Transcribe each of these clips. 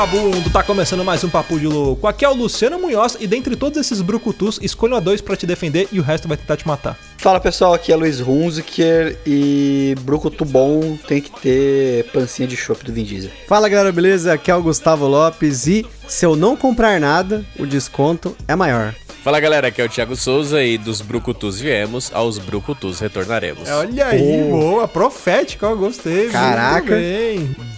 Vagabundo, tá começando mais um Papo de Louco. Aqui é o Luciano Munhoz e dentre todos esses brucutus, escolha dois para te defender e o resto vai tentar te matar. Fala pessoal, aqui é Luiz Hunziker e brucutu bom tem que ter pancinha de chopp do Vin Diesel. Fala galera, beleza? Aqui é o Gustavo Lopes e se eu não comprar nada, o desconto é maior. Fala galera, aqui é o Thiago Souza e dos Brucutus viemos, aos Brucutus retornaremos. Olha aí, oh. boa, profética, eu gostei. Caraca.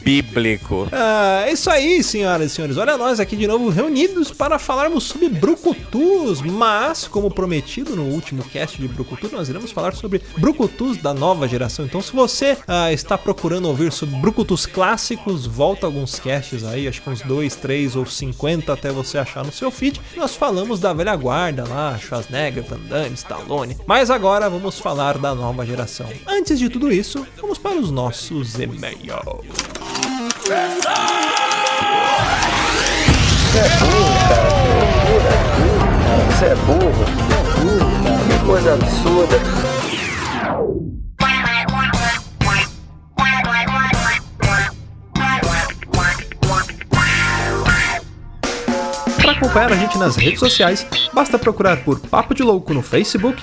Bíblico. Ah, é isso aí, senhoras e senhores. Olha nós aqui de novo reunidos para falarmos sobre Brucutus, mas, como prometido no último cast de Brucutu, nós iremos falar sobre Brucutus da nova geração. Então, se você ah, está procurando ouvir sobre Brucutus clássicos, volta alguns casts aí, acho que uns 2, 3 ou 50 até você achar no seu feed. Nós falamos da velha guarda lá, Schwarzenegger, Van Damme, Stallone. Mas agora vamos falar da nova geração. Antes de tudo isso, vamos para os nossos e-mails. Você é burro, cara. Você é burro. Você é burro. Que coisa absurda. acompanhar a gente nas redes sociais, basta procurar por Papo de Louco no Facebook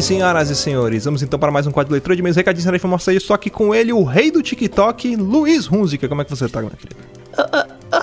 bem, senhoras e senhores? Vamos então para mais um quadro de leitura de meus recadinhos da informação. Só que com ele, o rei do TikTok, Luiz Hunziker. Como é que você tá, meu querido?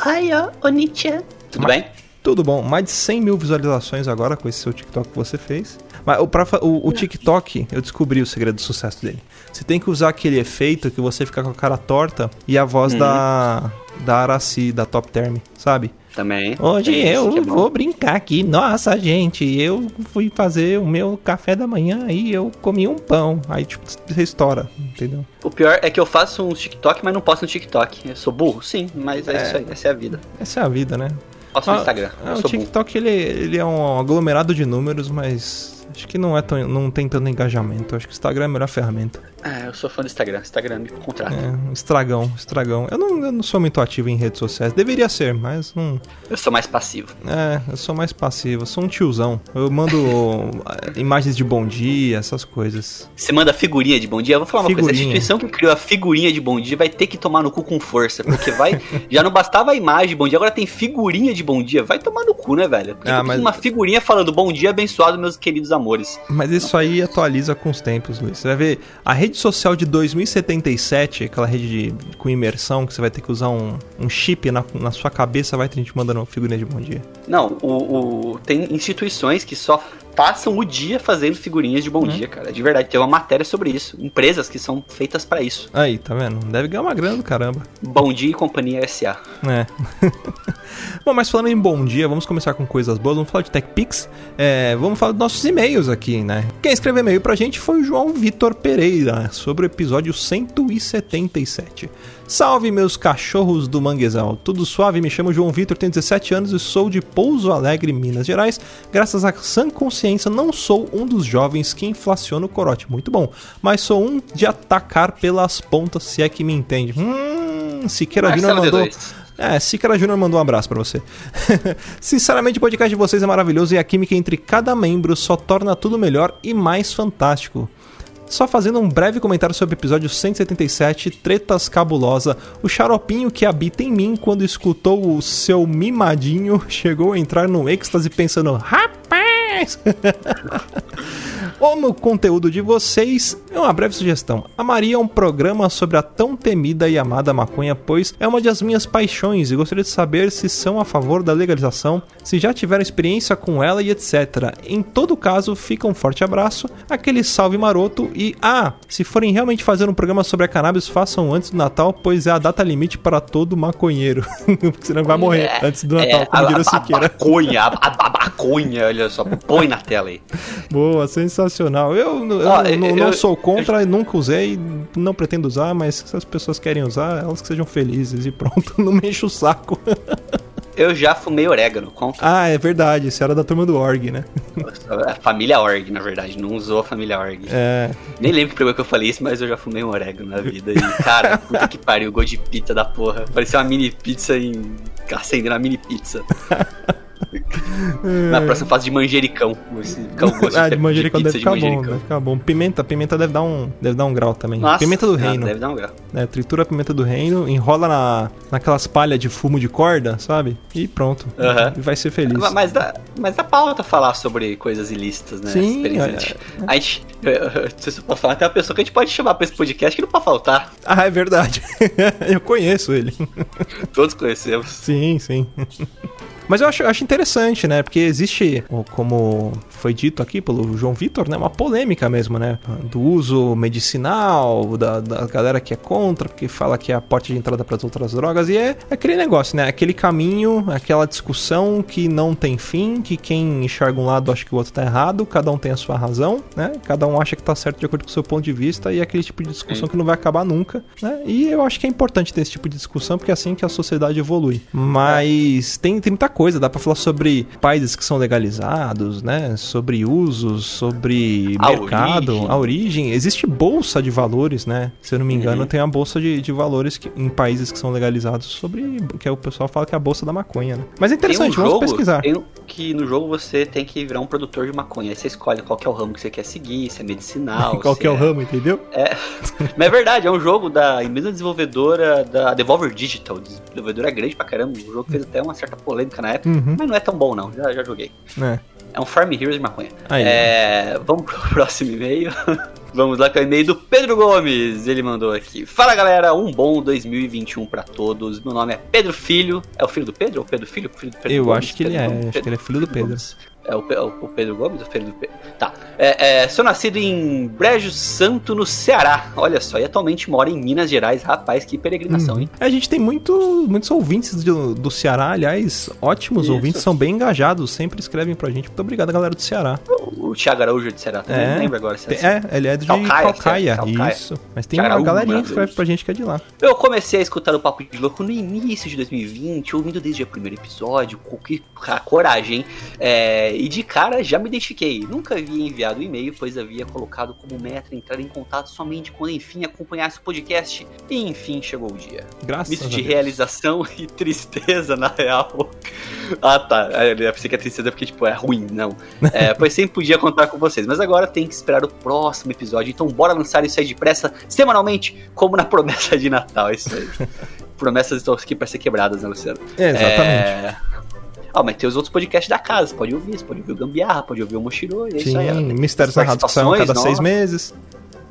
Oi, oh, Nietzsche. Tudo Mas, bem? Tudo bom. Mais de 100 mil visualizações agora com esse seu TikTok que você fez. Mas o, pra, o, o TikTok, eu descobri o segredo do sucesso dele. Você tem que usar aquele efeito que você fica com a cara torta e a voz hum. da, da Araci, da Top Term, sabe? também. Hoje eu é vou brincar aqui. Nossa, gente, eu fui fazer o meu café da manhã e eu comi um pão. Aí, tipo, restaura, entendeu? O pior é que eu faço um TikTok, mas não posto no TikTok. Eu sou burro? Sim, mas é, é isso aí. Essa é a vida. Essa é a vida, né? Posto no ah, Instagram. Ah, o TikTok, ele, ele é um aglomerado de números, mas Acho que não, é tão, não tem tanto engajamento. Acho que o Instagram é a melhor ferramenta. É, eu sou fã do Instagram. Instagram me contrata. É, estragão, estragão. Eu não, eu não sou muito ativo em redes sociais. Deveria ser, mas não. Eu sou mais passivo. É, eu sou mais passivo. Eu sou um tiozão. Eu mando imagens de bom dia, essas coisas. Você manda figurinha de bom dia? Eu vou falar uma figurinha. coisa. A instituição que criou a figurinha de bom dia vai ter que tomar no cu com força. Porque vai. já não bastava a imagem de bom dia, agora tem figurinha de bom dia. Vai tomar no cu, né, velho? Porque ah, mas... uma figurinha falando bom dia abençoado, meus queridos amores. Mas isso aí atualiza com os tempos, Luiz. Você vai ver a rede social de 2077, aquela rede de, com imersão, que você vai ter que usar um, um chip na, na sua cabeça, vai ter gente mandando figurinha de bom dia. Não, o, o, tem instituições que só passam o dia fazendo figurinhas de bom hum. dia, cara. De verdade, tem uma matéria sobre isso. Empresas que são feitas para isso. Aí, tá vendo? Deve ganhar uma grana do caramba. Bom Dia e Companhia SA. É. Bom, mas falando em bom dia, vamos começar com coisas boas. Vamos falar de TechPix. É, vamos falar dos nossos e-mails aqui, né? Quem escreveu e-mail pra gente foi o João Vitor Pereira, sobre o episódio 177. Salve meus cachorros do manguezal, tudo suave? Me chamo João Vitor, tenho 17 anos e sou de Pouso Alegre, Minas Gerais. Graças à sã consciência, não sou um dos jovens que inflaciona o corote, muito bom, mas sou um de atacar pelas pontas, se é que me entende. Hum, Siqueira Júnior mandou. É, Siqueira Júnior mandou um abraço para você. Sinceramente, o podcast de vocês é maravilhoso e a química entre cada membro só torna tudo melhor e mais fantástico. Só fazendo um breve comentário sobre o episódio 177, Tretas Cabulosa, o xaropinho que habita em mim quando escutou o seu mimadinho chegou a entrar no êxtase pensando: Rapaz! Parabéns! Ou no conteúdo de vocês, é uma breve sugestão. A Maria é um programa sobre a tão temida e amada maconha, pois é uma das minhas paixões e gostaria de saber se são a favor da legalização, se já tiveram experiência com ela e etc. Em todo caso, fica um forte abraço, aquele salve maroto e ah, se forem realmente fazer um programa sobre a cannabis, façam antes do Natal, pois é a data limite para todo maconheiro. Porque senão vai morrer é, antes do Natal, é, como diria o Siqueira. A maconha, a, a, a maconha, olha só, põe na tela aí. Boa, sensacional. Eu, eu, eu não sou contra, nunca usei, não pretendo usar, mas se as pessoas querem usar, elas que sejam felizes e pronto, não me enche o saco. Eu já fumei orégano, conta. Ah, é verdade, você era da turma do Org, né? A família Org, na verdade, não usou a família Org. É. Nem lembro primeiro que eu falei isso, mas eu já fumei um orégano na vida. E, cara, puta que pariu, gosto de pizza da porra. Parecia uma mini pizza em. acendendo uma mini pizza. Na próxima fase de manjericão. ah, de manjericão de deve ficar bom, deve ficar bom. Pimenta, pimenta deve dar um, deve dar um grau também. Nossa, pimenta do reino. Deve dar um grau. É, tritura a pimenta do reino, enrola na, naquelas palhas de fumo de corda, sabe? E pronto. E vai ser feliz. Mas dá, mas dá pauta falar sobre coisas ilícitas, né? Sim. É, a gente, não sei se eu posso falar, tem uma pessoa que a gente pode chamar pra esse podcast que não pode faltar. Ah, é verdade. eu conheço ele. Todos conhecemos. Sim, sim. Mas eu acho, acho interessante, né? Porque existe, como foi dito aqui pelo João Vitor, né? Uma polêmica mesmo, né? Do uso medicinal, da, da galera que é contra, porque fala que é a porta de entrada para as outras drogas. E é, é aquele negócio, né? Aquele caminho, aquela discussão que não tem fim, que quem enxerga um lado acha que o outro tá errado, cada um tem a sua razão, né? Cada um acha que tá certo de acordo com o seu ponto de vista, e é aquele tipo de discussão Sim. que não vai acabar nunca, né? E eu acho que é importante ter esse tipo de discussão, porque é assim que a sociedade evolui. Mas tem, tem muita coisa, dá para falar sobre países que são legalizados, né? Sobre usos, sobre a mercado, origem. a origem. Existe bolsa de valores, né? Se eu não me engano, uhum. tem a bolsa de, de valores que, em países que são legalizados sobre que é o pessoal fala que é a bolsa da maconha, né? Mas é interessante, um vamos jogo, pesquisar. Tem que no jogo você tem que virar um produtor de maconha. Aí você escolhe qual é o ramo que você quer seguir, se é medicinal. qual é o é... ramo, entendeu? É. Mas é verdade, é um jogo da mesma desenvolvedora da Devolver Digital. Desenvolvedora grande pra caramba. O jogo fez até uma certa polêmica na época. Uhum. Mas não é tão bom, não. Já, já joguei. É. É um Farm Heroes de maconha. Aí, é, vamos pro próximo e-mail. vamos lá com o e-mail do Pedro Gomes. Ele mandou aqui. Fala galera, um bom 2021 para todos. Meu nome é Pedro Filho. É o filho do Pedro ou Pedro Filho? filho do Pedro Eu Gomes, acho que Pedro ele é. Acho que ele é filho do Pedro. Gomes. É o, o, Pedro Gomes? O Pedro, Pedro. Tá. É, é, sou nascido em Brejo Santo, no Ceará. Olha só, e atualmente moro em Minas Gerais. Rapaz, que peregrinação, hum. hein? É, a gente tem muito, muitos ouvintes do, do Ceará, aliás, ótimos Isso. ouvintes, são bem engajados, sempre escrevem pra gente. Muito obrigado, galera do Ceará. O, o Thiago Araújo de Ceará, é, não lembro agora. Se é, é, ele é de Calcaia. Calcaia, Calcaia. Isso. Mas tem Thiago uma galerinha que escreve pra gente que é de lá. Eu comecei a escutar o Papo de Louco no início de 2020, ouvindo desde o primeiro episódio, com que coragem, é, e de cara já me identifiquei. Nunca havia enviado e-mail, pois havia colocado como meta entrar em contato somente quando enfim acompanhasse o podcast. E enfim chegou o dia. Graças Misto de realização e tristeza, na real. ah, tá. É, eu pensei que a tristeza porque, tipo, é ruim, não. É, pois sempre podia contar com vocês. Mas agora tem que esperar o próximo episódio. Então bora lançar isso aí depressa, semanalmente, como na promessa de Natal. É isso aí. Promessas estão aqui para ser quebradas, né, Luciano? É, exatamente. É... Ah, mas tem os outros podcasts da casa, pode ouvir, você pode ouvir o Gambiarra, pode ouvir o Mochiro, e é Sim, isso aí. Mistérios narrados que são cada seis meses.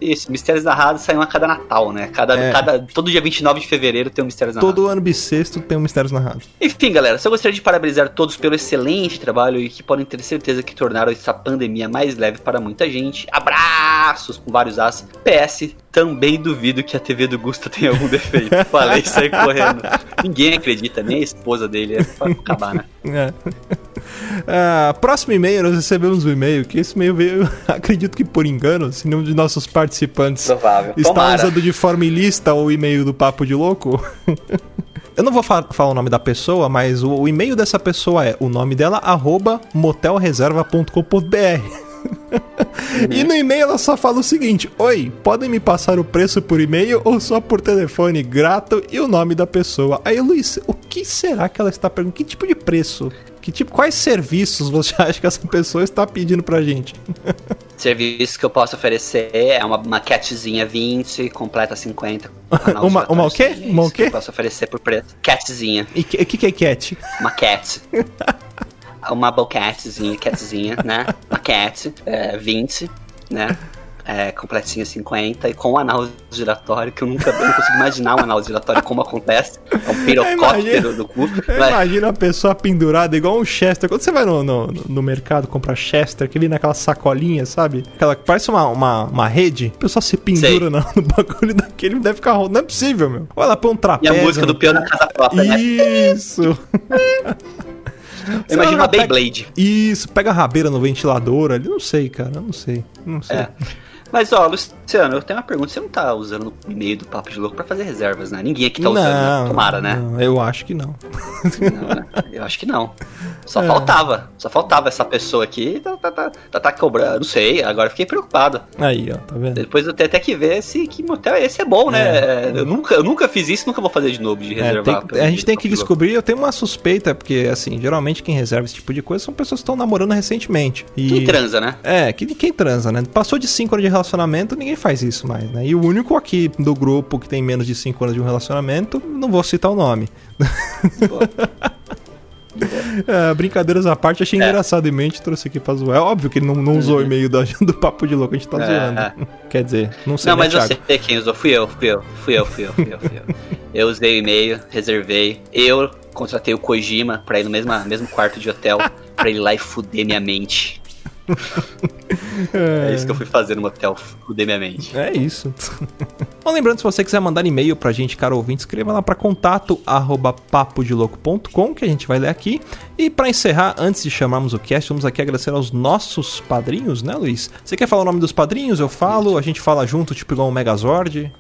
Isso, Mistérios Narrados saem a cada Natal, né? Cada, é. cada, todo dia 29 de fevereiro tem um Mistérios Narrados. Todo ano bissexto tem um Mistérios Narrados. Enfim, galera, só gostaria de parabenizar todos pelo excelente trabalho e que podem ter certeza que tornaram essa pandemia mais leve para muita gente. Abraços com vários as. PS, também duvido que a TV do Gusta tenha algum defeito. Falei isso aí correndo. Ninguém acredita, nem a esposa dele. É pra acabar, né? É. Ah, próximo e-mail, nós recebemos um e-mail, que esse e-mail veio, acredito que por engano, se nenhum de nossos participantes Provável. está Tomara. usando de forma ilícita o e-mail do Papo de Louco. Eu não vou fa falar o nome da pessoa, mas o, o e-mail dessa pessoa é o nome dela, arroba motelreserva.com.br. e no e-mail ela só fala o seguinte: Oi, podem me passar o preço por e-mail ou só por telefone grato e o nome da pessoa? Aí, Luiz, o que será que ela está perguntando? Que tipo de preço? Que tipo, quais serviços você acha que essa pessoa está pedindo pra gente? Serviço que eu posso oferecer é uma, catzinha 20, completa 50. uma, uma o quê? Uma o quê? Que eu posso oferecer por preço. Catzinha. E o que, que, que é cat? Uma cat. uma Bowcatzinha, catzinha, né? Uma cat, é, 20, né? É, completinha 50 e com um anal giratório, que eu nunca eu não consigo imaginar um anal giratório como acontece. É um pirocóptero do cu. Imagina a pessoa pendurada igual um Chester. Quando você vai no, no, no, mercado comprar Chester, que vem naquela sacolinha, sabe? Aquela que parece uma, uma, uma rede, a pessoa se pendura no, no, bagulho daquele deve ficar. Não é possível, meu. Olha lá, põe um trapézio. E a música do piano na casa própria, né? Isso! Imagina uma Beyblade. Isso, pega a rabeira no ventilador ali. Não sei, cara. Não sei. Não sei. É. Mas, ó, Luciano, eu tenho uma pergunta. Você não tá usando o e-mail do Papo de Louco pra fazer reservas, né? Ninguém aqui tá usando, né? Tomara, né? Não, eu acho que não. não né? Eu acho que não. Só é. faltava. Só faltava essa pessoa aqui. Tá, tá, tá, tá, tá cobrando. Não sei, agora fiquei preocupado. Aí, ó, tá vendo? Depois eu tenho até que ver se que motel esse é bom, né? É. Eu, nunca, eu nunca fiz isso, nunca vou fazer de novo, de é, reservar. Tem, a gente tem que descobrir, eu tenho uma suspeita, porque, assim, geralmente quem reserva esse tipo de coisa são pessoas que estão namorando recentemente. E... Quem transa, né? É, quem, quem transa, né? Passou de 5 anos de relacionamento, ninguém faz isso mais, né? E o único aqui do grupo que tem menos de 5 anos de um relacionamento, não vou citar o nome. É, brincadeiras à parte, achei é. engraçado em mente, trouxe aqui pra zoar. É óbvio que ele não, não usou o uhum. e-mail do, do Papo de Louco, a gente tá é, zoando. Quer dizer, não sei. Não, né, mas Thiago? eu sei quem usou. Fui eu, fui eu, fui eu, fui eu, fui eu. Fui eu. eu usei o e-mail, reservei. Eu contratei o Kojima pra ir no mesmo, mesmo quarto de hotel, pra ele ir lá e fuder minha mente. É isso que eu fui fazer no motel, fudei minha mente. É isso. Bom, lembrando, se você quiser mandar e-mail pra gente, caro ouvinte, escreva lá pra contato arroba papodelouco.com que a gente vai ler aqui. E para encerrar, antes de chamarmos o cast, vamos aqui agradecer aos nossos padrinhos, né, Luiz? Você quer falar o nome dos padrinhos? Eu falo, a gente fala junto, tipo igual um Megazord.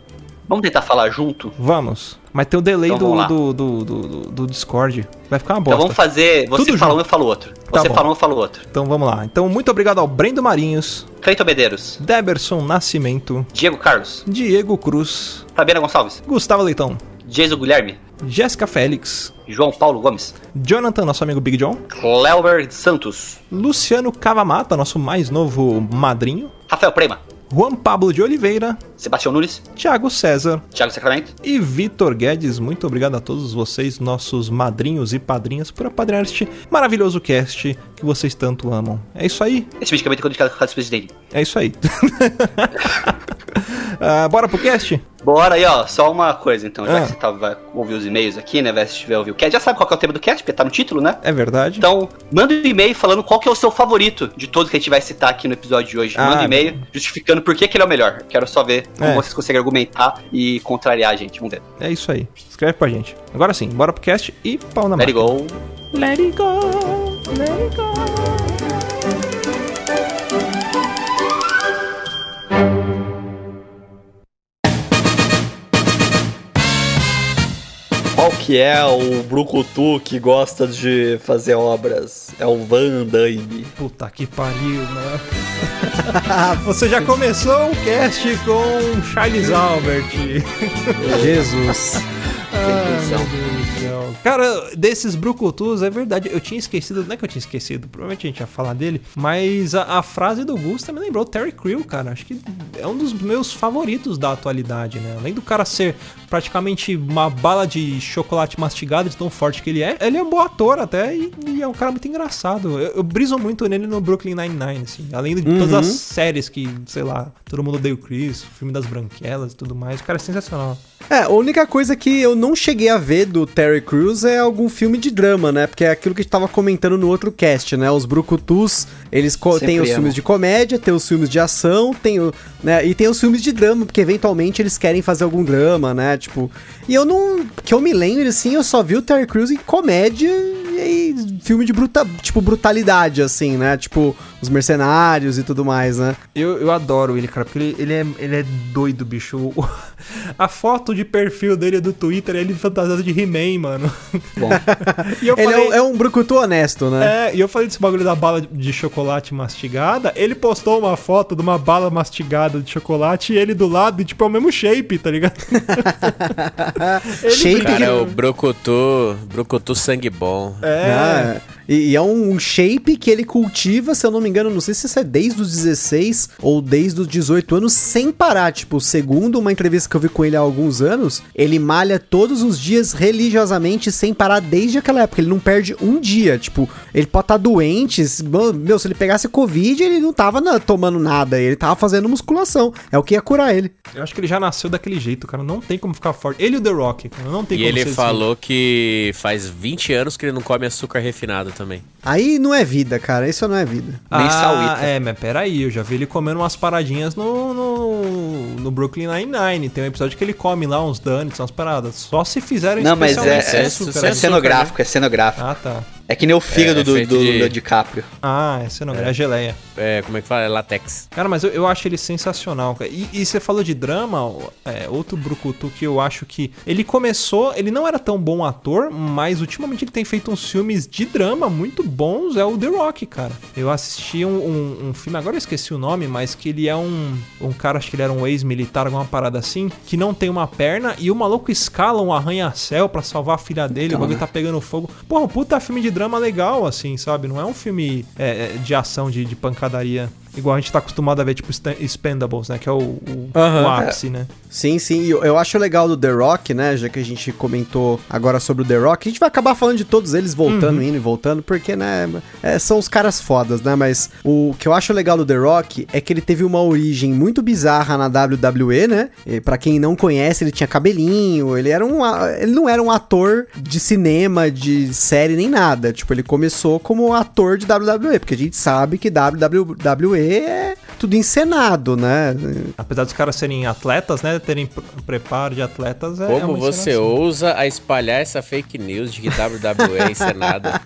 Vamos tentar falar junto? Vamos. Mas tem o delay então, do, do, do, do, do Discord. Vai ficar uma bosta. Então vamos fazer. Você Tudo fala junto. um, eu falo outro. Tá você bom. fala um, eu falo outro. Então vamos lá. Então, muito obrigado ao Brendo Marinhos. Cleiton Medeiros. Deberson Nascimento. Diego Carlos. Diego Cruz. Fabiana Gonçalves. Gustavo Leitão. Jason Guilherme. Jéssica Félix. João Paulo Gomes. Jonathan, nosso amigo Big John. Cleuber Santos. Luciano Cavamata, nosso mais novo madrinho. Rafael Prema. Juan Pablo de Oliveira, Sebastião Nunes, Thiago César, Thiago Sacramento e Vitor Guedes. Muito obrigado a todos vocês, nossos madrinhos e padrinhas, por apadrinhar este maravilhoso cast que vocês tanto amam. É isso aí. Esse medicamento é codificado com o presidente. É isso aí. uh, bora pro cast? Bora aí, ó. Só uma coisa, então. Já ah. que você tá, vai ouvir os e-mails aqui, né? Vai estiver ouvir o cast, já sabe qual é o tema do cast, porque tá no título, né? É verdade. Então, manda um e-mail falando qual que é o seu favorito de todos que a gente vai citar aqui no episódio de hoje. Ah, manda um e-mail justificando por que, que ele é o melhor. Quero só ver como é. vocês conseguem argumentar e contrariar a gente. Vamos ver. É isso aí. Escreve pra gente. Agora sim, bora pro cast e pau na máquina. Let it go. Let it go. Let it go. Que é o Brucutu que gosta de fazer obras? É o Van Damme. Puta que pariu, né? Você já começou o cast com Charles Albert. Jesus. Cara, desses brucutus, é verdade. Eu tinha esquecido, não é que eu tinha esquecido, provavelmente a gente ia falar dele, mas a, a frase do Gusta me lembrou Terry Crew, cara. Acho que é um dos meus favoritos da atualidade, né? Além do cara ser praticamente uma bala de chocolate mastigado de tão forte que ele é, ele é um bom ator até e, e é um cara muito engraçado. Eu, eu, briso muito nele no Brooklyn Nine-Nine, assim. Além de uhum. todas as séries que, sei lá, todo mundo odeia o Chris, o filme das branquelas e tudo mais. O cara é sensacional. É, a única coisa que eu não cheguei a ver do Terry Crews é algum filme de drama, né? Porque é aquilo que a gente tava comentando no outro cast, né? Os Brucutus, eles têm os filmes de comédia, tem os filmes de ação, tem o, né? E tem os filmes de drama, porque eventualmente eles querem fazer algum drama, né? Tipo, e eu não, que eu me lembro assim, eu só vi o Terry Crews em comédia e filme de bruta, tipo brutalidade assim, né? Tipo, os mercenários e tudo mais, né? Eu, eu adoro ele, cara, porque ele, ele, é, ele é doido, bicho. A foto de perfil dele do Twitter é ele fantasiado de He-Man, mano. Bom. ele falei, é, um, é um brucutu honesto, né? É, e eu falei desse bagulho da bala de chocolate mastigada. Ele postou uma foto de uma bala mastigada de chocolate e ele do lado, e tipo, é o mesmo shape, tá ligado? shape cara, é o brucutu, brucutu sangue bom. É. Ah, E, e, é um shape que ele cultiva, se eu não me engano, não sei se isso é desde os 16 ou desde os 18 anos, sem parar. Tipo, segundo uma entrevista que eu vi com ele há alguns anos, ele malha todos os dias religiosamente, sem parar desde aquela época. Ele não perde um dia. Tipo, ele pode estar tá doente. Meu, se ele pegasse Covid, ele não tava na, tomando nada. Ele tava fazendo musculação. É o que ia curar ele. Eu acho que ele já nasceu daquele jeito, cara. Não tem como ficar forte. Ele e o The Rock, cara. Não tem e como ele falou assim. que faz 20 anos que ele não come açúcar refinado também. Aí não é vida, cara. Isso não é vida. Ah, é, mas peraí, eu já vi ele comendo umas paradinhas no, no, no Brooklyn Nine-Nine. Tem um episódio que ele come lá uns donuts, umas paradas. Só se fizerem Não, mas é, é, é, é cenográfico, é cenográfico. Ah, tá. É que nem o fígado é, é do, do, de... do DiCaprio. Ah, esse não é, é geleia. É, como é que fala? É latex. Cara, mas eu, eu acho ele sensacional. E, e você falou de drama, é, outro brucutu que eu acho que... Ele começou... Ele não era tão bom ator, mas ultimamente ele tem feito uns filmes de drama muito bons. É o The Rock, cara. Eu assisti um, um, um filme, agora eu esqueci o nome, mas que ele é um... Um cara, acho que ele era um ex-militar, alguma parada assim, que não tem uma perna e o maluco escala um arranha-céu para salvar a filha dele. Então, o bagulho né? tá pegando fogo. Porra, um puta filme de drama legal, assim, sabe? Não é um filme é, é de ação, de, de pancadaria igual a gente tá acostumado a ver, tipo, Expendables, né? Que é o, o, uhum. o ápice, né? Sim, sim. Eu, eu acho legal do The Rock, né? Já que a gente comentou agora sobre o The Rock, a gente vai acabar falando de todos eles voltando, uhum. indo e voltando, porque, né? É, são os caras fodas, né? Mas o que eu acho legal do The Rock é que ele teve uma origem muito bizarra na WWE, né? Para quem não conhece, ele tinha cabelinho, ele era um. Ele não era um ator de cinema, de série, nem nada. Tipo, ele começou como ator de WWE, porque a gente sabe que WWE é tudo encenado, né? Apesar dos caras serem atletas, né? Terem preparo de atletas. É Como você ousa a espalhar essa fake news de que WWE é encenada?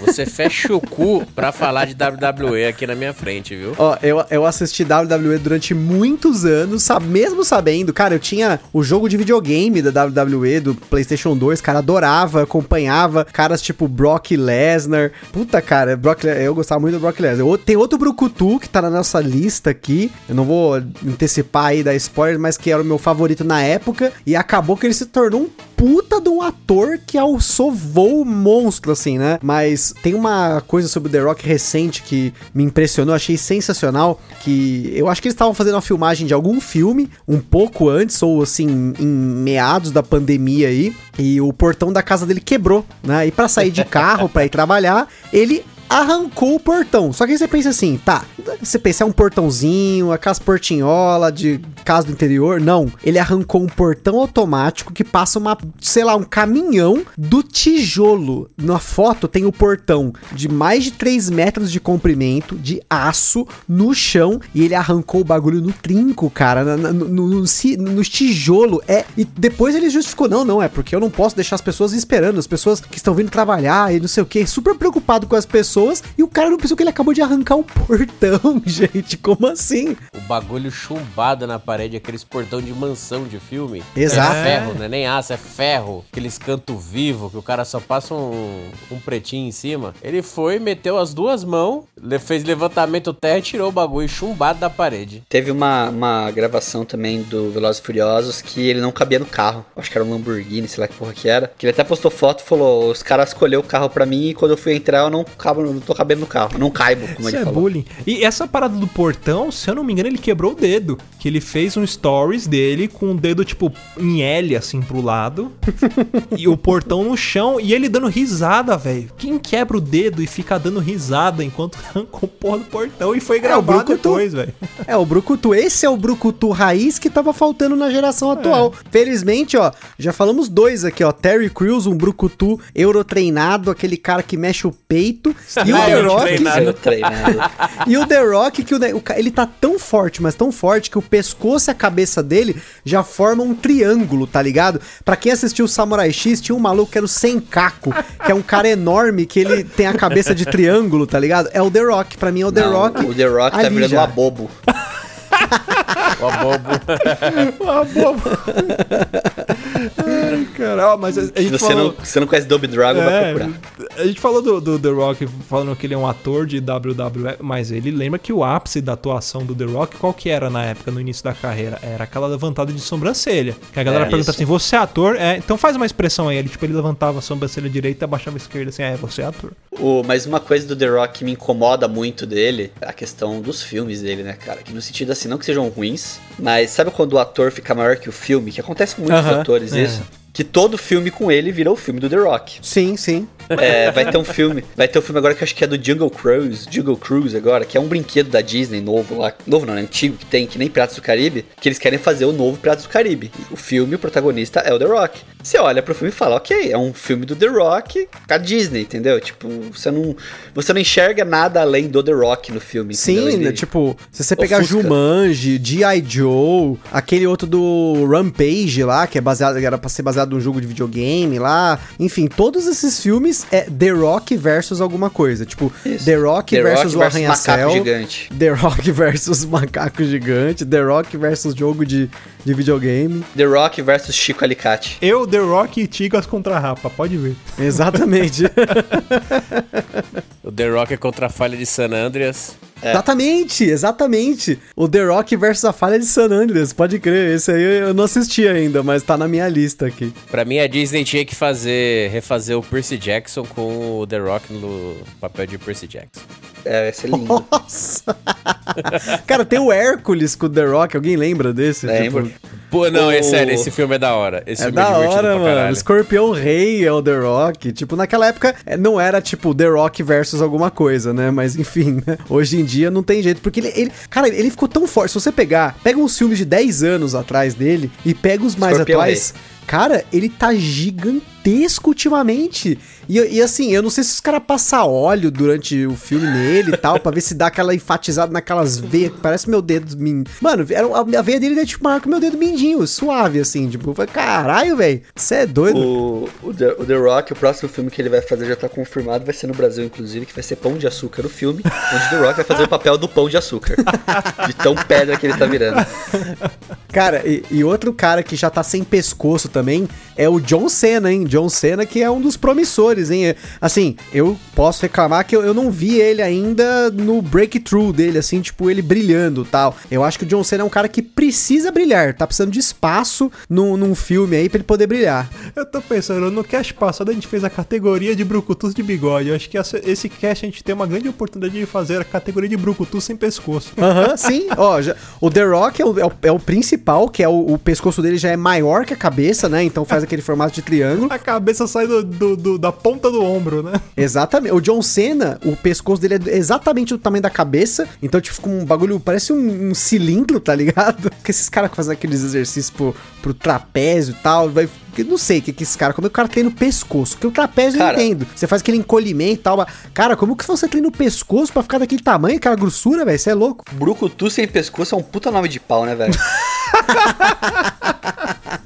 você fecha o cu pra falar de WWE aqui na minha frente, viu? Ó, eu, eu assisti WWE durante muitos anos, sabe, mesmo sabendo, cara, eu tinha o jogo de videogame da WWE, do PlayStation 2, cara, adorava, acompanhava caras tipo Brock Lesnar. Puta, cara, Brock, eu gostava muito do Brock Lesnar. Tem outro Brucutu que tá na nossa lista aqui. Eu não vou antecipar aí da spoiler, mas que era o meu favorito na época. E acabou que ele se tornou um puta de um ator que é o sovou monstro, assim, né? Mas tem uma coisa sobre o The Rock recente que me impressionou, achei sensacional, que eu acho que eles estavam fazendo uma filmagem de algum filme, um pouco antes, ou assim, em meados da pandemia aí, e o portão da casa dele quebrou, né? E para sair de carro, para ir trabalhar, ele arrancou o portão. Só que aí você pensa assim, tá, você pensa é um portãozinho, aquelas portinhola de casa do interior. Não, ele arrancou um portão automático que passa uma, sei lá, um caminhão do tijolo. Na foto tem o portão de mais de 3 metros de comprimento, de aço, no chão, e ele arrancou o bagulho no trinco, cara, no, no, no, no tijolo. É, e depois ele justificou, não, não, é porque eu não posso deixar as pessoas esperando, as pessoas que estão vindo trabalhar e não sei o que, super preocupado com as pessoas e o cara não pensou que ele acabou de arrancar o portão, gente. Como assim? O bagulho chumbado na parede, aqueles portão de mansão de filme. Exato. É ferro, né? Nem aço, é ferro. Aqueles canto vivo que o cara só passa um, um pretinho em cima. Ele foi, meteu as duas mãos, fez levantamento terra e tirou o bagulho chumbado da parede. Teve uma, uma gravação também do Velozes e Furiosos que ele não cabia no carro. Acho que era um Lamborghini, sei lá que porra que era. Que ele até postou foto e falou: os caras escolheram o carro pra mim e quando eu fui entrar eu não cabo não tô cabendo no carro. Não caibo, como Isso ele é falou. bullying. E essa parada do portão, se eu não me engano, ele quebrou o dedo. Que ele fez um stories dele com o dedo, tipo, em L, assim, pro lado. e o portão no chão. E ele dando risada, velho. Quem quebra o dedo e fica dando risada enquanto arrancou o porra do portão? E foi é, gravado é, depois, velho. É, o Brucutu. Esse é o Brucutu raiz que tava faltando na geração é. atual. Felizmente, ó, já falamos dois aqui, ó. Terry Crews, um Brucutu eurotreinado, aquele cara que mexe o peito. E o The Rock. e o The Rock, que o, ele tá tão forte, mas tão forte, que o pescoço e a cabeça dele já formam um triângulo, tá ligado? Pra quem assistiu o Samurai X, tinha um maluco que era o Senkaku, que é um cara enorme que ele tem a cabeça de triângulo, tá ligado? É o The Rock. Pra mim é o The Não, Rock. O The Rock tá virando já. uma bobo. o abobo. o abobo. cara, mas a, a gente você, falou... não, você não conhece Dobby Dragon, é, vai procurar. A gente falou do, do, The Rock falando que ele é um ator de WWE, mas ele lembra que o ápice da atuação do The Rock, qual que era na época, no início da carreira? Era aquela levantada de sobrancelha. Que a galera é, pergunta isso. assim, você é ator? É, então faz uma expressão aí. Ele, tipo, ele levantava a sobrancelha direita, abaixava a esquerda, assim, é, você é ator. O, mas uma coisa do The Rock que me incomoda muito dele, é a questão dos filmes dele, né, cara? Que no sentido assim, não que sejam ruins, mas sabe quando o ator fica maior que o filme? Que acontece com muitos uh -huh, atores é. isso que todo filme com ele vira o filme do The Rock. Sim, sim. É, vai ter um filme, vai ter um filme agora que eu acho que é do Jungle Cruise, Jungle Cruise agora, que é um brinquedo da Disney novo lá, novo não, é antigo, que tem, que nem Piratas do Caribe, que eles querem fazer o novo Piratas do Caribe. O filme, o protagonista é o The Rock. Você olha pro filme e fala, ok, é um filme do The Rock com a Disney, entendeu? Tipo, você não, você não enxerga nada além do The Rock no filme. Sim, Ele né, tipo, se você pegar ofusca. Jumanji, G.I. Joe, aquele outro do Rampage lá, que é baseado, era pra ser baseado num jogo de videogame lá, enfim, todos esses filmes é The Rock versus alguma coisa, tipo, Isso. The Rock The versus Rock o Arranha-Céu, The Rock versus Macaco Gigante, The Rock versus jogo de, de videogame. The Rock versus Chico Alicate. Eu, The Rock e Tigas contra Rapa, pode ver. Exatamente. o The Rock é contra a falha de San Andreas. É. Exatamente, exatamente. O The Rock versus a falha de San Andreas, pode crer. Esse aí eu não assisti ainda, mas tá na minha lista aqui. Pra mim, a Disney tinha que fazer, refazer o Percy Jackson com o The Rock no papel de Percy Jackson. É, vai ser lindo. Nossa! Cara, tem o Hércules com o The Rock, alguém lembra desse? Lembro. Tipo... Pô, não, o... é sério, esse filme é da hora. Esse é filme é da hora, mano. Escorpião Rei é o The Rock. Tipo, naquela época é, não era tipo The Rock versus alguma coisa, né? Mas enfim, né? Hoje em dia não tem jeito. Porque ele, ele, Cara, ele ficou tão forte. Se você pegar, pega uns filmes de 10 anos atrás dele e pega os mais Escorpião atuais. Rei. Cara, ele tá gigantesco ultimamente. E, e, assim, eu não sei se os caras passam óleo durante o filme nele e tal, pra ver se dá aquela enfatizada naquelas veias que parece meu dedo mindinho. Mano, a, a veia dele é tipo maior que meu dedo mindinho, suave, assim. Tipo, caralho, velho, você é doido. O, o, The, o The Rock, o próximo filme que ele vai fazer já tá confirmado, vai ser no Brasil, inclusive, que vai ser Pão de Açúcar o filme, onde The Rock vai fazer o papel do Pão de Açúcar. de tão pedra que ele tá virando. Cara, e, e outro cara que já tá sem pescoço também é o John Cena, hein? John Cena, que é um dos promissores, hein? Assim, eu posso reclamar que eu, eu não vi ele ainda no breakthrough dele, assim, tipo, ele brilhando tal. Eu acho que o John Cena é um cara que precisa brilhar, tá precisando de espaço num, num filme aí pra ele poder brilhar. Eu tô pensando, no cast passado a gente fez a categoria de brucutus de bigode. Eu acho que essa, esse cast a gente tem uma grande oportunidade de fazer a categoria de brucutus sem pescoço. Aham, uhum, sim. Ó, já, o The Rock é o, é o, é o principal, que é o, o pescoço dele já é maior que a cabeça, né? Então faz aquele formato de triângulo. A cabeça sai do, do, do, da ponta do ombro, né? Exatamente. O John Cena, o pescoço dele é exatamente do tamanho da cabeça. Então, tipo, fica um bagulho, parece um, um cilindro, tá ligado? Que esses caras que fazem aqueles exercícios pro, pro trapézio e tal, vai não sei o que que esse cara, como é que o cara treina o pescoço? Porque o trapézio cara, eu entendo. Você faz aquele encolhimento e tal. Mas, cara, como que você treina o pescoço pra ficar daquele tamanho, aquela grossura, velho? Você é louco? Brucutu sem pescoço é um puta nome de pau, né, velho?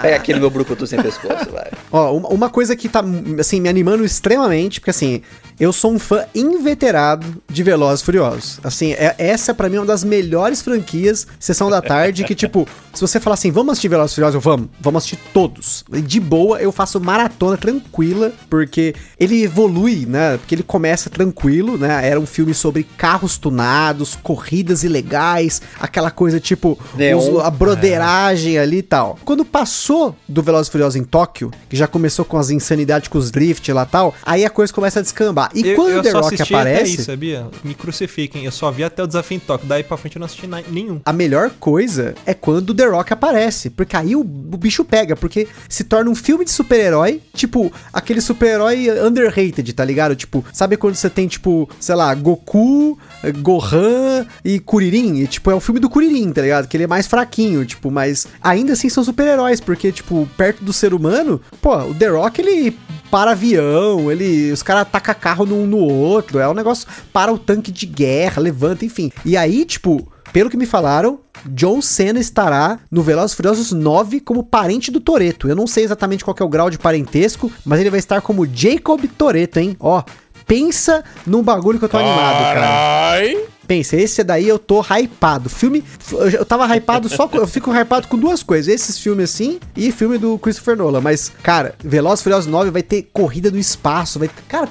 Pega aqui no meu brucutu sem pescoço, vai. Ó, uma coisa que tá, assim, me animando extremamente, porque assim, eu sou um fã inveterado de Velozes Furiosos. Assim, é, essa para mim é uma das melhores franquias, Sessão da Tarde, que tipo, se você falar assim, vamos assistir Velozes Furiosos, eu vamos, vamos assistir todos. De boa, eu faço maratona tranquila, porque ele evolui, né? Porque ele começa tranquilo, né? Era um filme sobre carros tunados, corridas ilegais, aquela coisa tipo, os, a broderagem é. ali e tal. Quando passou do Velozes Furiosos em Tóquio, que já começou com as insanidades com os drift lá e tal, aí a coisa começa a descambar. E eu, quando eu The Rock aparece. Até aí, sabia? Me crucifiquem. Eu só vi até o desafio em Tóquio. Daí pra frente eu não assisti nenhum. A melhor coisa é quando The Rock aparece. Porque aí o, o bicho pega. Porque se torna um filme de super-herói. Tipo, aquele super-herói underrated, tá ligado? Tipo, sabe quando você tem, tipo, sei lá, Goku, Gohan e Kuririn? E, tipo, é o filme do Kuririn, tá ligado? Que ele é mais fraquinho, tipo, mas ainda assim são super-heróis. Porque, tipo, perto do ser humano, pô, o The Rock ele para avião, ele, os caras atacam carro num no outro, é um negócio para o tanque de guerra, levanta, enfim. E aí, tipo, pelo que me falaram, John Cena estará no Velozes Furiosos 9 como parente do Toreto. Eu não sei exatamente qual é o grau de parentesco, mas ele vai estar como Jacob Toreto, hein? Ó, pensa num bagulho que eu tô Carai. animado, cara. Pensa, esse daí eu tô hypado. Filme. Eu tava hypado só. Eu fico hypado com duas coisas. Esses filmes assim e filme do Christopher Nolan. Mas, cara, Velozes Furiosos 9 vai ter corrida no espaço. Vai. Cara,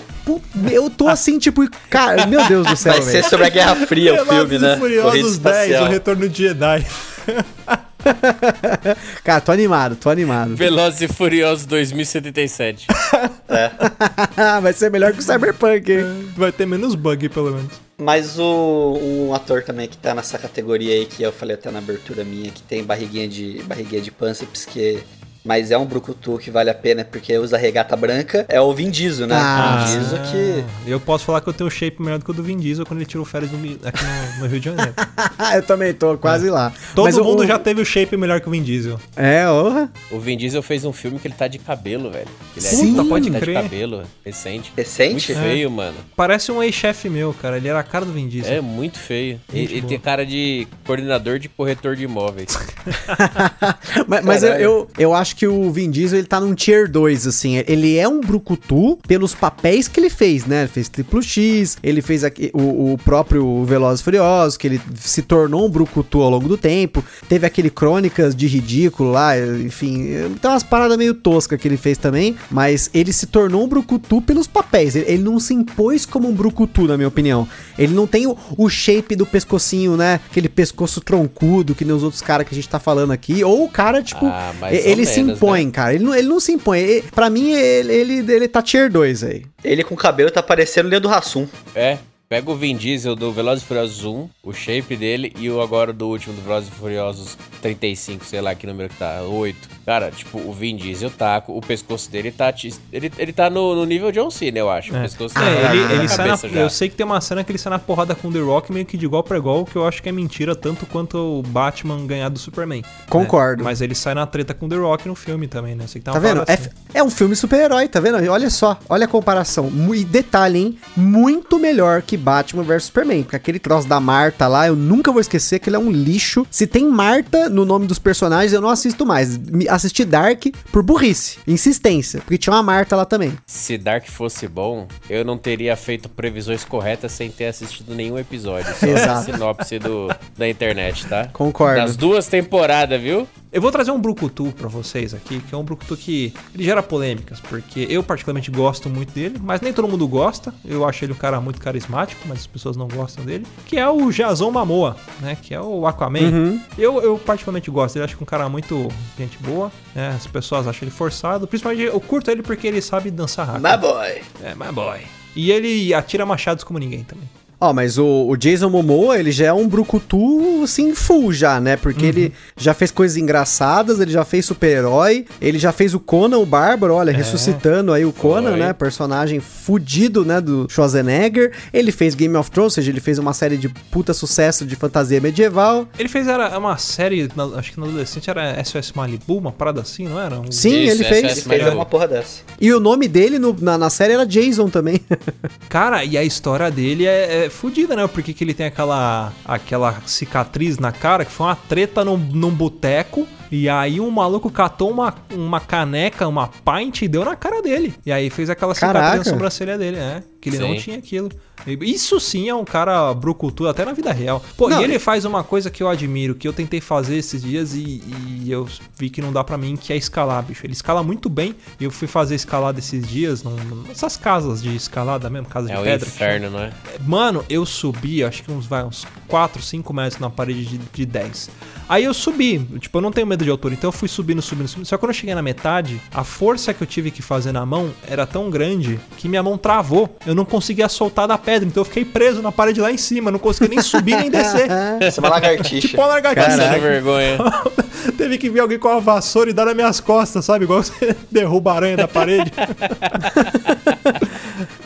eu tô assim, tipo. Cara, meu Deus do céu. Vai véio. ser sobre a Guerra Fria o filme, né? Furiosos 10, o Retorno de Jedi. Cara, tô animado, tô animado. Velozes e Furiosos 2077. é. Vai ser melhor que o Cyberpunk, hein? Vai ter menos bug, pelo menos. Mas o, um ator também que tá nessa categoria aí, que eu falei até na abertura minha, que tem barriguinha de, barriguinha de pânceps, que mas é um brucutu que vale a pena porque usa regata branca, é o Vin Diesel, né? Ah, Vin Diesel que... Eu posso falar que eu tenho shape melhor do que o do Vin Diesel quando ele tirou férias no, aqui no, no, Rio de Janeiro. eu também tô quase é. lá. Todo Mas mundo o... já teve o shape melhor que o Vin Diesel. É, orra. O Vin Diesel fez um filme que ele tá de cabelo, velho. Ele é Sim, de, pode tá crer. de cabelo, recente. Recente? Muito feio, é. mano. Parece um ex-chefe meu, cara. Ele era a cara do Vin Diesel. É, muito feio. Ele, ele, tem cara de coordenador de corretor de imóveis. mas, mas eu, eu, eu acho que o Vin Diesel ele tá num tier 2, assim. Ele é um brucutu pelos papéis que ele fez, né? Ele fez Triplo X, ele fez aqui, o, o próprio Velozes Furiosos, que ele se tornou um brucutu ao longo do tempo. Teve aquele Crônicas de Ridículo lá, enfim. Tem umas paradas meio toscas que ele fez também, mas ele se tornou um brucutu pelos papéis. Ele, ele não se impôs como um brucutu, na minha opinião. Ele não tem o, o shape do pescocinho, né? Aquele pescoço troncudo que nem os outros caras que a gente tá falando aqui. Ou o cara, tipo, ah, ele se impõe, né? cara. Ele não, ele não se impõe. Ele, pra mim, ele, ele, ele tá tier 2 aí. Ele com cabelo tá parecendo o Leandro Hassum. É. Pega o Vin Diesel do Velozes e Furiosos 1, o shape dele, e o agora do último do Velozes e Furiosos 35, sei lá que número que tá, 8. Cara, tipo, o Vin Diesel tá, o pescoço dele tá. Ele, ele tá no, no nível John Cena, eu acho. É. O pescoço é, tá ele, ele sai na, Eu sei que tem uma cena que ele sai na porrada com o The Rock meio que de igual pra igual, que eu acho que é mentira, tanto quanto o Batman ganhar do Superman. Né? Concordo. Né? Mas ele sai na treta com o The Rock no filme também, né? Sei que tá, tá vendo? Assim. É, é, um filme super-herói, tá vendo? Olha só, olha a comparação. E detalhe, hein? Muito melhor que Batman vs Superman. Porque aquele troço da Marta lá, eu nunca vou esquecer que ele é um lixo. Se tem Marta no nome dos personagens, eu não assisto mais. Assisti Dark por burrice, insistência, porque tinha uma Marta lá também. Se Dark fosse bom, eu não teria feito previsões corretas sem ter assistido nenhum episódio. Só Exato. a sinopse do, da internet, tá? Concordo. Das duas temporadas, viu? Eu vou trazer um brucutu para vocês aqui, que é um brucutu que ele gera polêmicas, porque eu particularmente gosto muito dele, mas nem todo mundo gosta. Eu acho ele um cara muito carismático, mas as pessoas não gostam dele. Que é o Jason Momoa, né? Que é o Aquaman. Uhum. Eu, eu particularmente gosto dele, acho que é um cara muito gente boa, né? As pessoas acham ele forçado, principalmente eu curto ele porque ele sabe dançar rápido. My boy. É, my boy. E ele atira machados como ninguém também. Ó, oh, mas o, o, Jason Momoa, ele já é um brucutu, assim, full já, né? Porque uhum. ele já fez coisas engraçadas, ele já fez super-herói, ele já fez o Conan, o Bárbaro, olha, é. ressuscitando aí o Conan, Foi. né? Personagem fudido, né, do Schwarzenegger. Ele fez Game of Thrones, ou seja, ele fez uma série de puta sucesso de fantasia medieval. Ele fez era uma série, acho que na adolescente era SOS Malibu, uma parada assim, não era? Um... Sim, Isso, ele fez. Ele fez uma porra dessa. E o nome dele no, na, na série era Jason também. Cara, e a história dele é, é fudida, né? Porque que ele tem aquela, aquela cicatriz na cara, que foi uma treta num, num boteco. E aí um maluco catou uma, uma caneca, uma pint e deu na cara dele. E aí fez aquela cicatriz Caraca. na sobrancelha dele, né? Que ele sim. não tinha aquilo. Isso sim é um cara brucutu, até na vida real. Pô, não, e ele faz uma coisa que eu admiro, que eu tentei fazer esses dias e, e eu vi que não dá para mim, que é escalar, bicho. Ele escala muito bem. E eu fui fazer escalada esses dias, num, nessas casas de escalada mesmo, casa é de pedra. É o inferno, não é? Mano, eu subi, acho que uns, vai, uns 4, 5 metros na parede de, de 10. Aí eu subi, tipo, eu não tenho medo de altura, então eu fui subindo, subindo, subindo. Só que quando eu cheguei na metade, a força que eu tive que fazer na mão era tão grande que minha mão travou. Eu não conseguia soltar da pedra, então eu fiquei preso na parede lá em cima, não conseguia nem subir nem descer. Você é uma lagartixa. Tipo uma lagartixa. Caraca, vergonha. Teve que vir alguém com a vassoura e dar nas minhas costas, sabe? Igual você derruba a aranha da parede.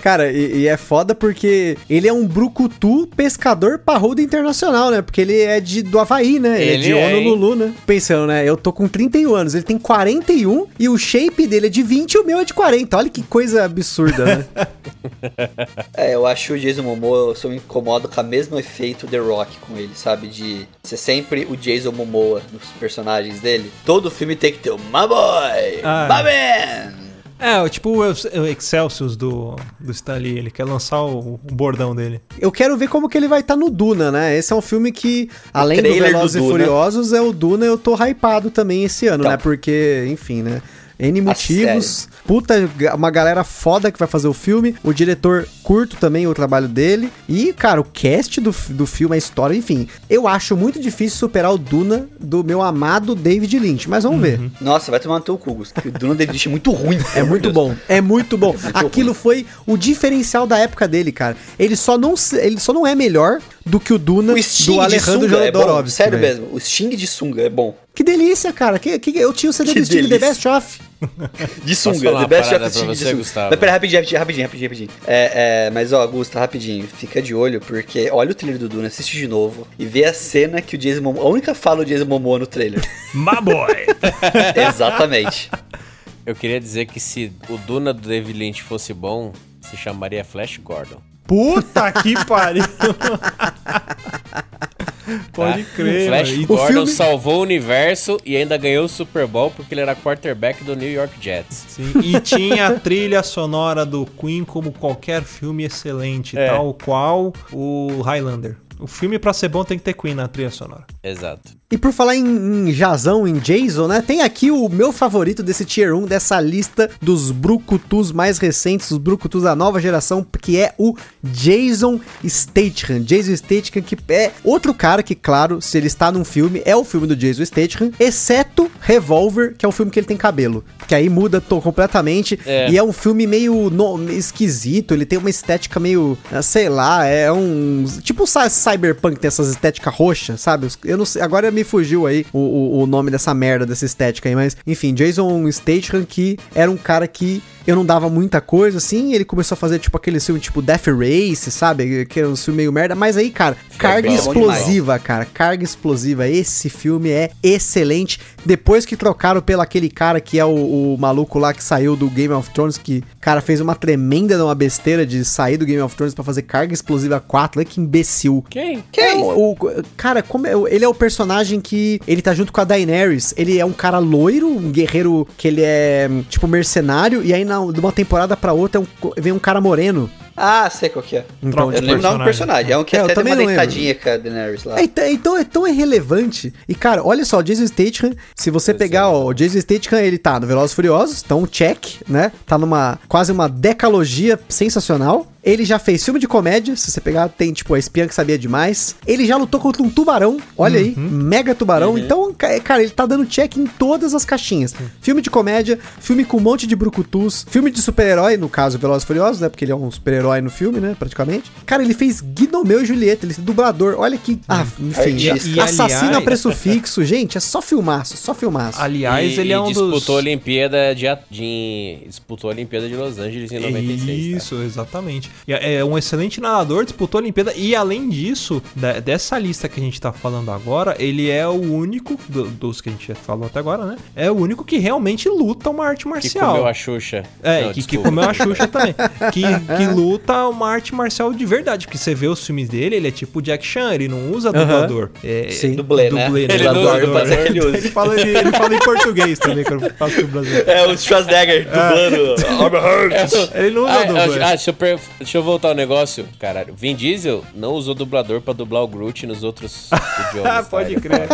Cara, e, e, é foda porque ele é um brucutu pescador parrudo internacional, né? Porque ele é de, do Havaí, né? Ele, ele é de é, Honolulu, né? Pensando, né? Eu tô com 31 anos, ele tem 41 e o shape dele é de 20 e o meu é de 40. Olha que coisa absurda, né? é, eu acho o Jason Momoa, eu sou incomodo com o mesmo efeito The Rock com ele, sabe? De ser sempre o Jason Momoa nos personagens dele. Todo filme tem que ter o My Boy, ah. My Man, É, tipo o Excelsius do, do Stanley, ele quer lançar o, o bordão dele. Eu quero ver como que ele vai estar tá no Duna, né? Esse é um filme que, além do Velozes e Furiosos, é o Duna, eu tô hypado também esse ano, então. né? Porque, enfim, né? N motivos. Puta, uma galera foda que vai fazer o filme. O diretor curto também o trabalho dele. E, cara, o cast do, do filme, a história, enfim. Eu acho muito difícil superar o Duna do meu amado David Lynch. Mas vamos uhum. ver. Nossa, vai tomar no teu cu, O Duna David Lynch é muito ruim. É muito bom. É muito bom. muito Aquilo ruim. foi o diferencial da época dele, cara. Ele só não, ele só não é melhor do que o Duna o do Alejandro Jodorowsky. É sério mesmo, o Sting de sunga é bom. Que delícia, cara. Que, que, eu tinha o CD que do Sting The Best Of. De sunga, The Best of Sting de sunga. Gustavo. Mas pera, rapidinho, rapidinho, rapidinho, rapidinho. rapidinho. É, é, mas ó, Gusta, rapidinho, fica de olho, porque olha o trailer do Duna, assiste de novo e vê a cena que o Jason Momoa, a única fala do Jason Momoa no trailer. My boy! Exatamente. Eu queria dizer que se o Duna do David Lynch fosse bom, se chamaria Flash Gordon. Puta que pariu! Pode tá? crer. Flash mano. Gordon filme... salvou o universo e ainda ganhou o Super Bowl porque ele era quarterback do New York Jets. Sim, e tinha a trilha sonora do Queen como qualquer filme excelente, é. tal qual o Highlander. O filme, pra ser bom, tem que ter Queen na trilha sonora. Exato. E por falar em, em Jazão, em Jason, né? Tem aqui o meu favorito desse Tier 1, dessa lista dos Brucutus mais recentes, os Brucutus da nova geração, que é o Jason Statham. Jason Statham, que é outro cara que, claro, se ele está num filme, é o filme do Jason Statham, exceto Revolver, que é o filme que ele tem cabelo. Que aí muda completamente. É. E é um filme meio no, esquisito, ele tem uma estética meio, sei lá, é um. Tipo, Cyberpunk tem essas estéticas roxas, sabe? Eu não sei, agora me fugiu aí o, o, o nome dessa merda, dessa estética aí, mas enfim, Jason Statham que era um cara que eu não dava muita coisa, assim, ele começou a fazer, tipo, aquele filme, tipo, Death Race, sabe? Que é um filme meio merda, mas aí, cara, carga é explosiva, cara, carga explosiva, esse filme é excelente, depois que trocaram pelo aquele cara que é o, o, maluco lá que saiu do Game of Thrones, que, cara, fez uma tremenda uma besteira de sair do Game of Thrones para fazer carga explosiva 4, olha que imbecil. Quem? Quem? É, o, o, cara, como é, ele é o personagem que, ele tá junto com a Daenerys, ele é um cara loiro, um guerreiro que ele é, tipo, mercenário, e aí na, de uma temporada pra outra é um, vem um cara moreno. Ah, sei qual que é. Então, eu lembro o nome do personagem. É um que é, até tem uma deitadinha com a Daenerys lá. É, então, então é tão irrelevante. E, cara, olha só, o Jason Statham, se você pegar, ó, o Jason Statham, ele tá no Velozes Furiosos, então check, né? Tá numa quase uma decalogia sensacional. Ele já fez filme de comédia, se você pegar, tem tipo a espiã que sabia demais. Ele já lutou contra um tubarão, olha uhum. aí, mega tubarão. Uhum. Então, cara, ele tá dando check em todas as caixinhas. Uhum. Filme de comédia, filme com um monte de brucutus, filme de super-herói, no caso Velozes Furiosos, né? Porque ele é um super-herói no filme, né? Praticamente. Cara, ele fez Guinomeu e Julieta, ele é dublador. Olha que. Ah, enfim. E, e, assassino aliás... a preço fixo. Gente, é só filmaço, só filmaço. Aliás, e, ele é um disputou dos. Disputou a Olimpíada de, de. Disputou a Olimpíada de Los Angeles em 96. Tá? Isso, tá? exatamente. É, é um excelente nadador, disputou a Olimpíada e além disso, da, dessa lista que a gente tá falando agora, ele é o único, do, dos que a gente já falou até agora, né? É o único que realmente luta uma arte marcial. Que comeu a Xuxa. É, Não, que, que, comeu a Xuxa também. Que, que luta uma arte marcial de verdade, porque você vê os filmes dele, ele é tipo Jack Chan, ele não usa dublador. É, Sim. Dublê, né? Dublê, né? Ele dublador, não usa. Ele, ele, fala, ele, ele, fala em português também, quando faço o Brasil. É, o Schwarzenegger dublando. É. ele não usa ah, dublê. Ah, eu, deixa eu voltar o um negócio caralho. Vin Diesel não usou dublador para dublar o Groot nos outros idiomas. Tá? Pode crer.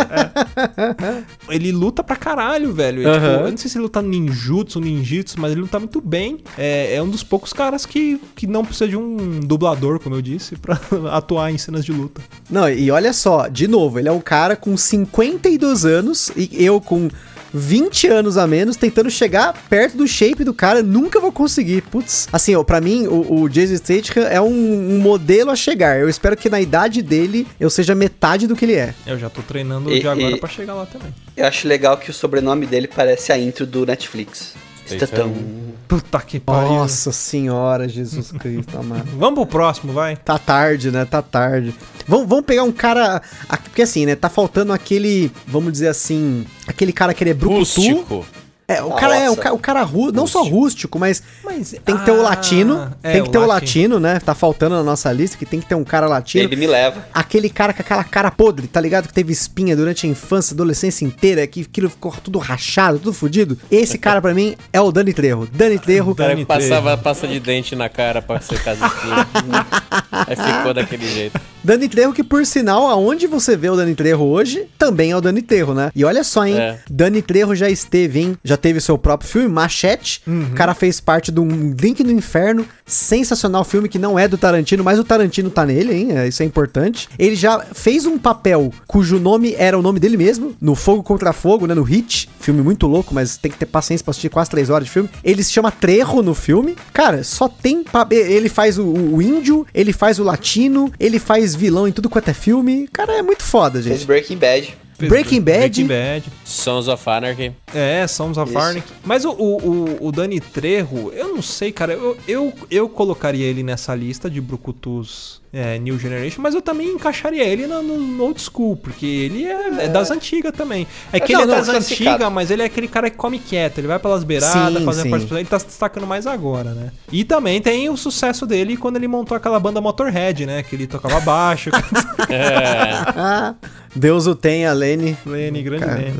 É. ele luta pra caralho, velho. Uhum. Tipo, eu não sei se ele luta ninjutsu, ninjitsu, mas ele luta muito bem. É, é, um dos poucos caras que, que não precisa de um dublador, como eu disse, pra atuar em cenas de luta. Não, e olha só, de novo, ele é um cara com 52 anos e eu com 20 anos a menos tentando chegar perto do shape do cara, nunca vou conseguir. Putz, assim, ó, pra mim, o, o Jason Statham é um, um, modelo a chegar. Eu espero que na idade dele eu seja metade do que ele é. Eu já tô treinando e, de agora e, pra chegar lá também. Eu acho legal que o sobrenome dele parece a intro do Netflix. Statham. Puta que pariu. Nossa senhora, Jesus Cristo, amado. Vamos pro próximo, vai. Tá tarde, né? Tá tarde. Vamos, vamos pegar um cara. Porque assim, né? Tá faltando aquele. Vamos dizer assim. Aquele cara que ele é brucutu. Rústico. É, o cara é o, ca- o cara ru, não só rústico, mas, Mas- tem que ter o ah, latino, é, tem que o ter o latino. latino, né? Tá faltando na nossa lista que tem que ter um cara latino. Ele me leva. Aquele cara com aquela cara podre, tá ligado? Que teve espinha durante a infância, adolescência inteira, que aquilo ficou tudo rachado, tudo fudido. Esse cara pra mim é o Dani Trejo. Dani Trejo. O cara Dani que passava pasta de dente na cara pra secar as espinhas. Aí ficou daquele jeito. Dani Trejo, que por sinal, aonde você vê o Dani Trejo hoje, também é o Dani Trejo, né? E olha só, hein? É. Dani Trejo já esteve, hein? Já teve seu próprio filme, Machete. O cara fez parte de um Link no Inferno. Sensacional filme que não é do Tarantino, mas o Tarantino tá nele, hein? É, Isso é importante. Ele já fez um papel cujo nome era o nome dele mesmo, no Fogo Contra Fogo, né? No Hit. Filme muito louco, mas tem que ter paciência pra assistir quase três horas de filme. Ele se chama Trejo no filme. Cara, só tem. pa- Ele faz o, o índio, ele faz o latino, ele faz vilão em tudo quanto é filme. Cara, é muito foda, Fez gente. Breaking Bad. Fez Breaking Bad. Breaking Bad. Sons of Anarchy. É, Sons of Isso. Anarchy. Mas o, o, o, o Dani Trejo, eu não sei, cara. Eu, eu, eu colocaria ele nessa lista de Brucutus é, New Generation, mas eu também encaixaria ele no, no- old school, porque ele é, é das antigas também. É que ele é das antigas, mas ele é aquele cara que come quieto. Ele vai pelas beiradas, Sim, fazendo participação. Ele tá se destacando mais agora, né? E também tem o sucesso dele quando ele montou aquela banda Motorhead, né? Que ele tocava baixo. É. Deus o tenha, Lene. Lenny, grande Cara,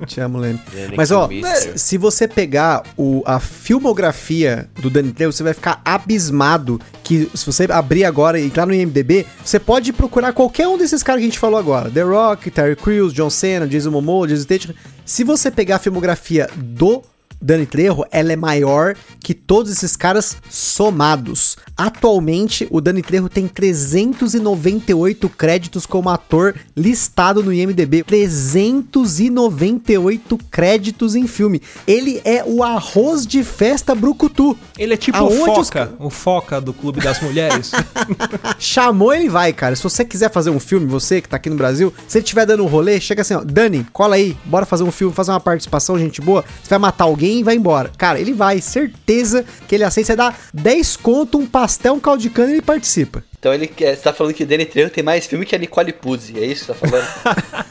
ah, te amo, Lene. Mas ó, Kilmister. se você pegar o, a filmografia do Danny Trejo, você vai ficar abismado que se você abrir agora e entrar no IMDB, você pode procurar qualquer um desses caras que a gente falou agora. The Rock, Terry Crews, John Cena, Jason Momoa, Jason Statham. Se você pegar a filmografia do Dani Trejo, ela é maior que todos esses caras somados. Atualmente, o Dani Trejo tem 398 créditos como ator listado no IMDb. 398 créditos em filme. Ele é o arroz de festa brucutu. Ele é tipo Aonde o os Foca, o Foca do Clube das Mulheres. Chamou, ele vai, cara. Se você quiser fazer um filme, você que tá aqui no Brasil, se ele estiver dando um rolê, chega assim, ó, Dani, cola aí, bora fazer um filme, fazer uma participação, gente boa. Você vai matar alguém e vai embora. Cara, ele vai, certeza que ele aceita. Você dá 10 conto, um pastel, um caldo de cana e ele participa. Então ele quer- você tá falando que o Danny Trejo tem mais filme que a Nicole Puzzi, é isso que você tá falando?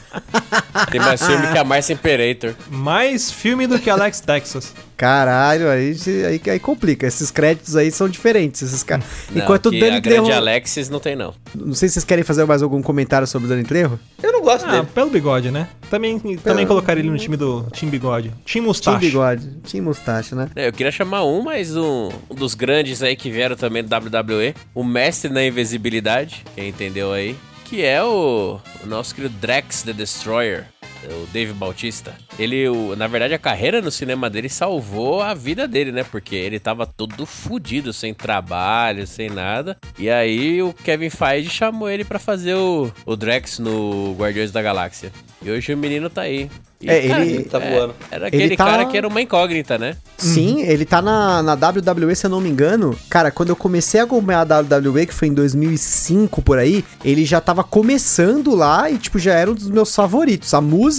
Tem mais filme que a Marcia Imperator. Mais filme do que Alex Texas. Caralho, aí, aí, aí complica. Esses créditos aí são diferentes. Esses caras. Enquanto o Dani a grande Trejo. Alexis não tem, não. Não sei se vocês querem fazer mais algum comentário sobre o Dani Trejo. Eu não gosto Ah, dele. pelo bigode, né? Também, também colocaria ele no time do Team Bigode. Team Mustache. bigode, tinha mustache, né? É, Eu queria chamar um, mas um, um dos grandes aí que vieram também do WWE, o mestre na invisibilidade, quem entendeu aí, que é o, o nosso querido Drax the Destroyer, o Dave Bautista. Ele, o- na verdade, a carreira no cinema dele salvou a vida dele, né? Porque ele tava todo fudido, sem trabalho, sem nada. E aí o Kevin Feige chamou ele pra fazer o, o Drax no Guardiões da Galáxia. E hoje o menino tá aí. E, É, ele- Tá voando. Era aquele Ele tá- cara que era uma incógnita, né? Sim, ele tá na, na WWE, se eu não me engano. Cara, quando eu comecei a acompanhar a WWE, que foi em 2005 por aí, ele já tava começando lá e, tipo, já era um dos meus favoritos. A música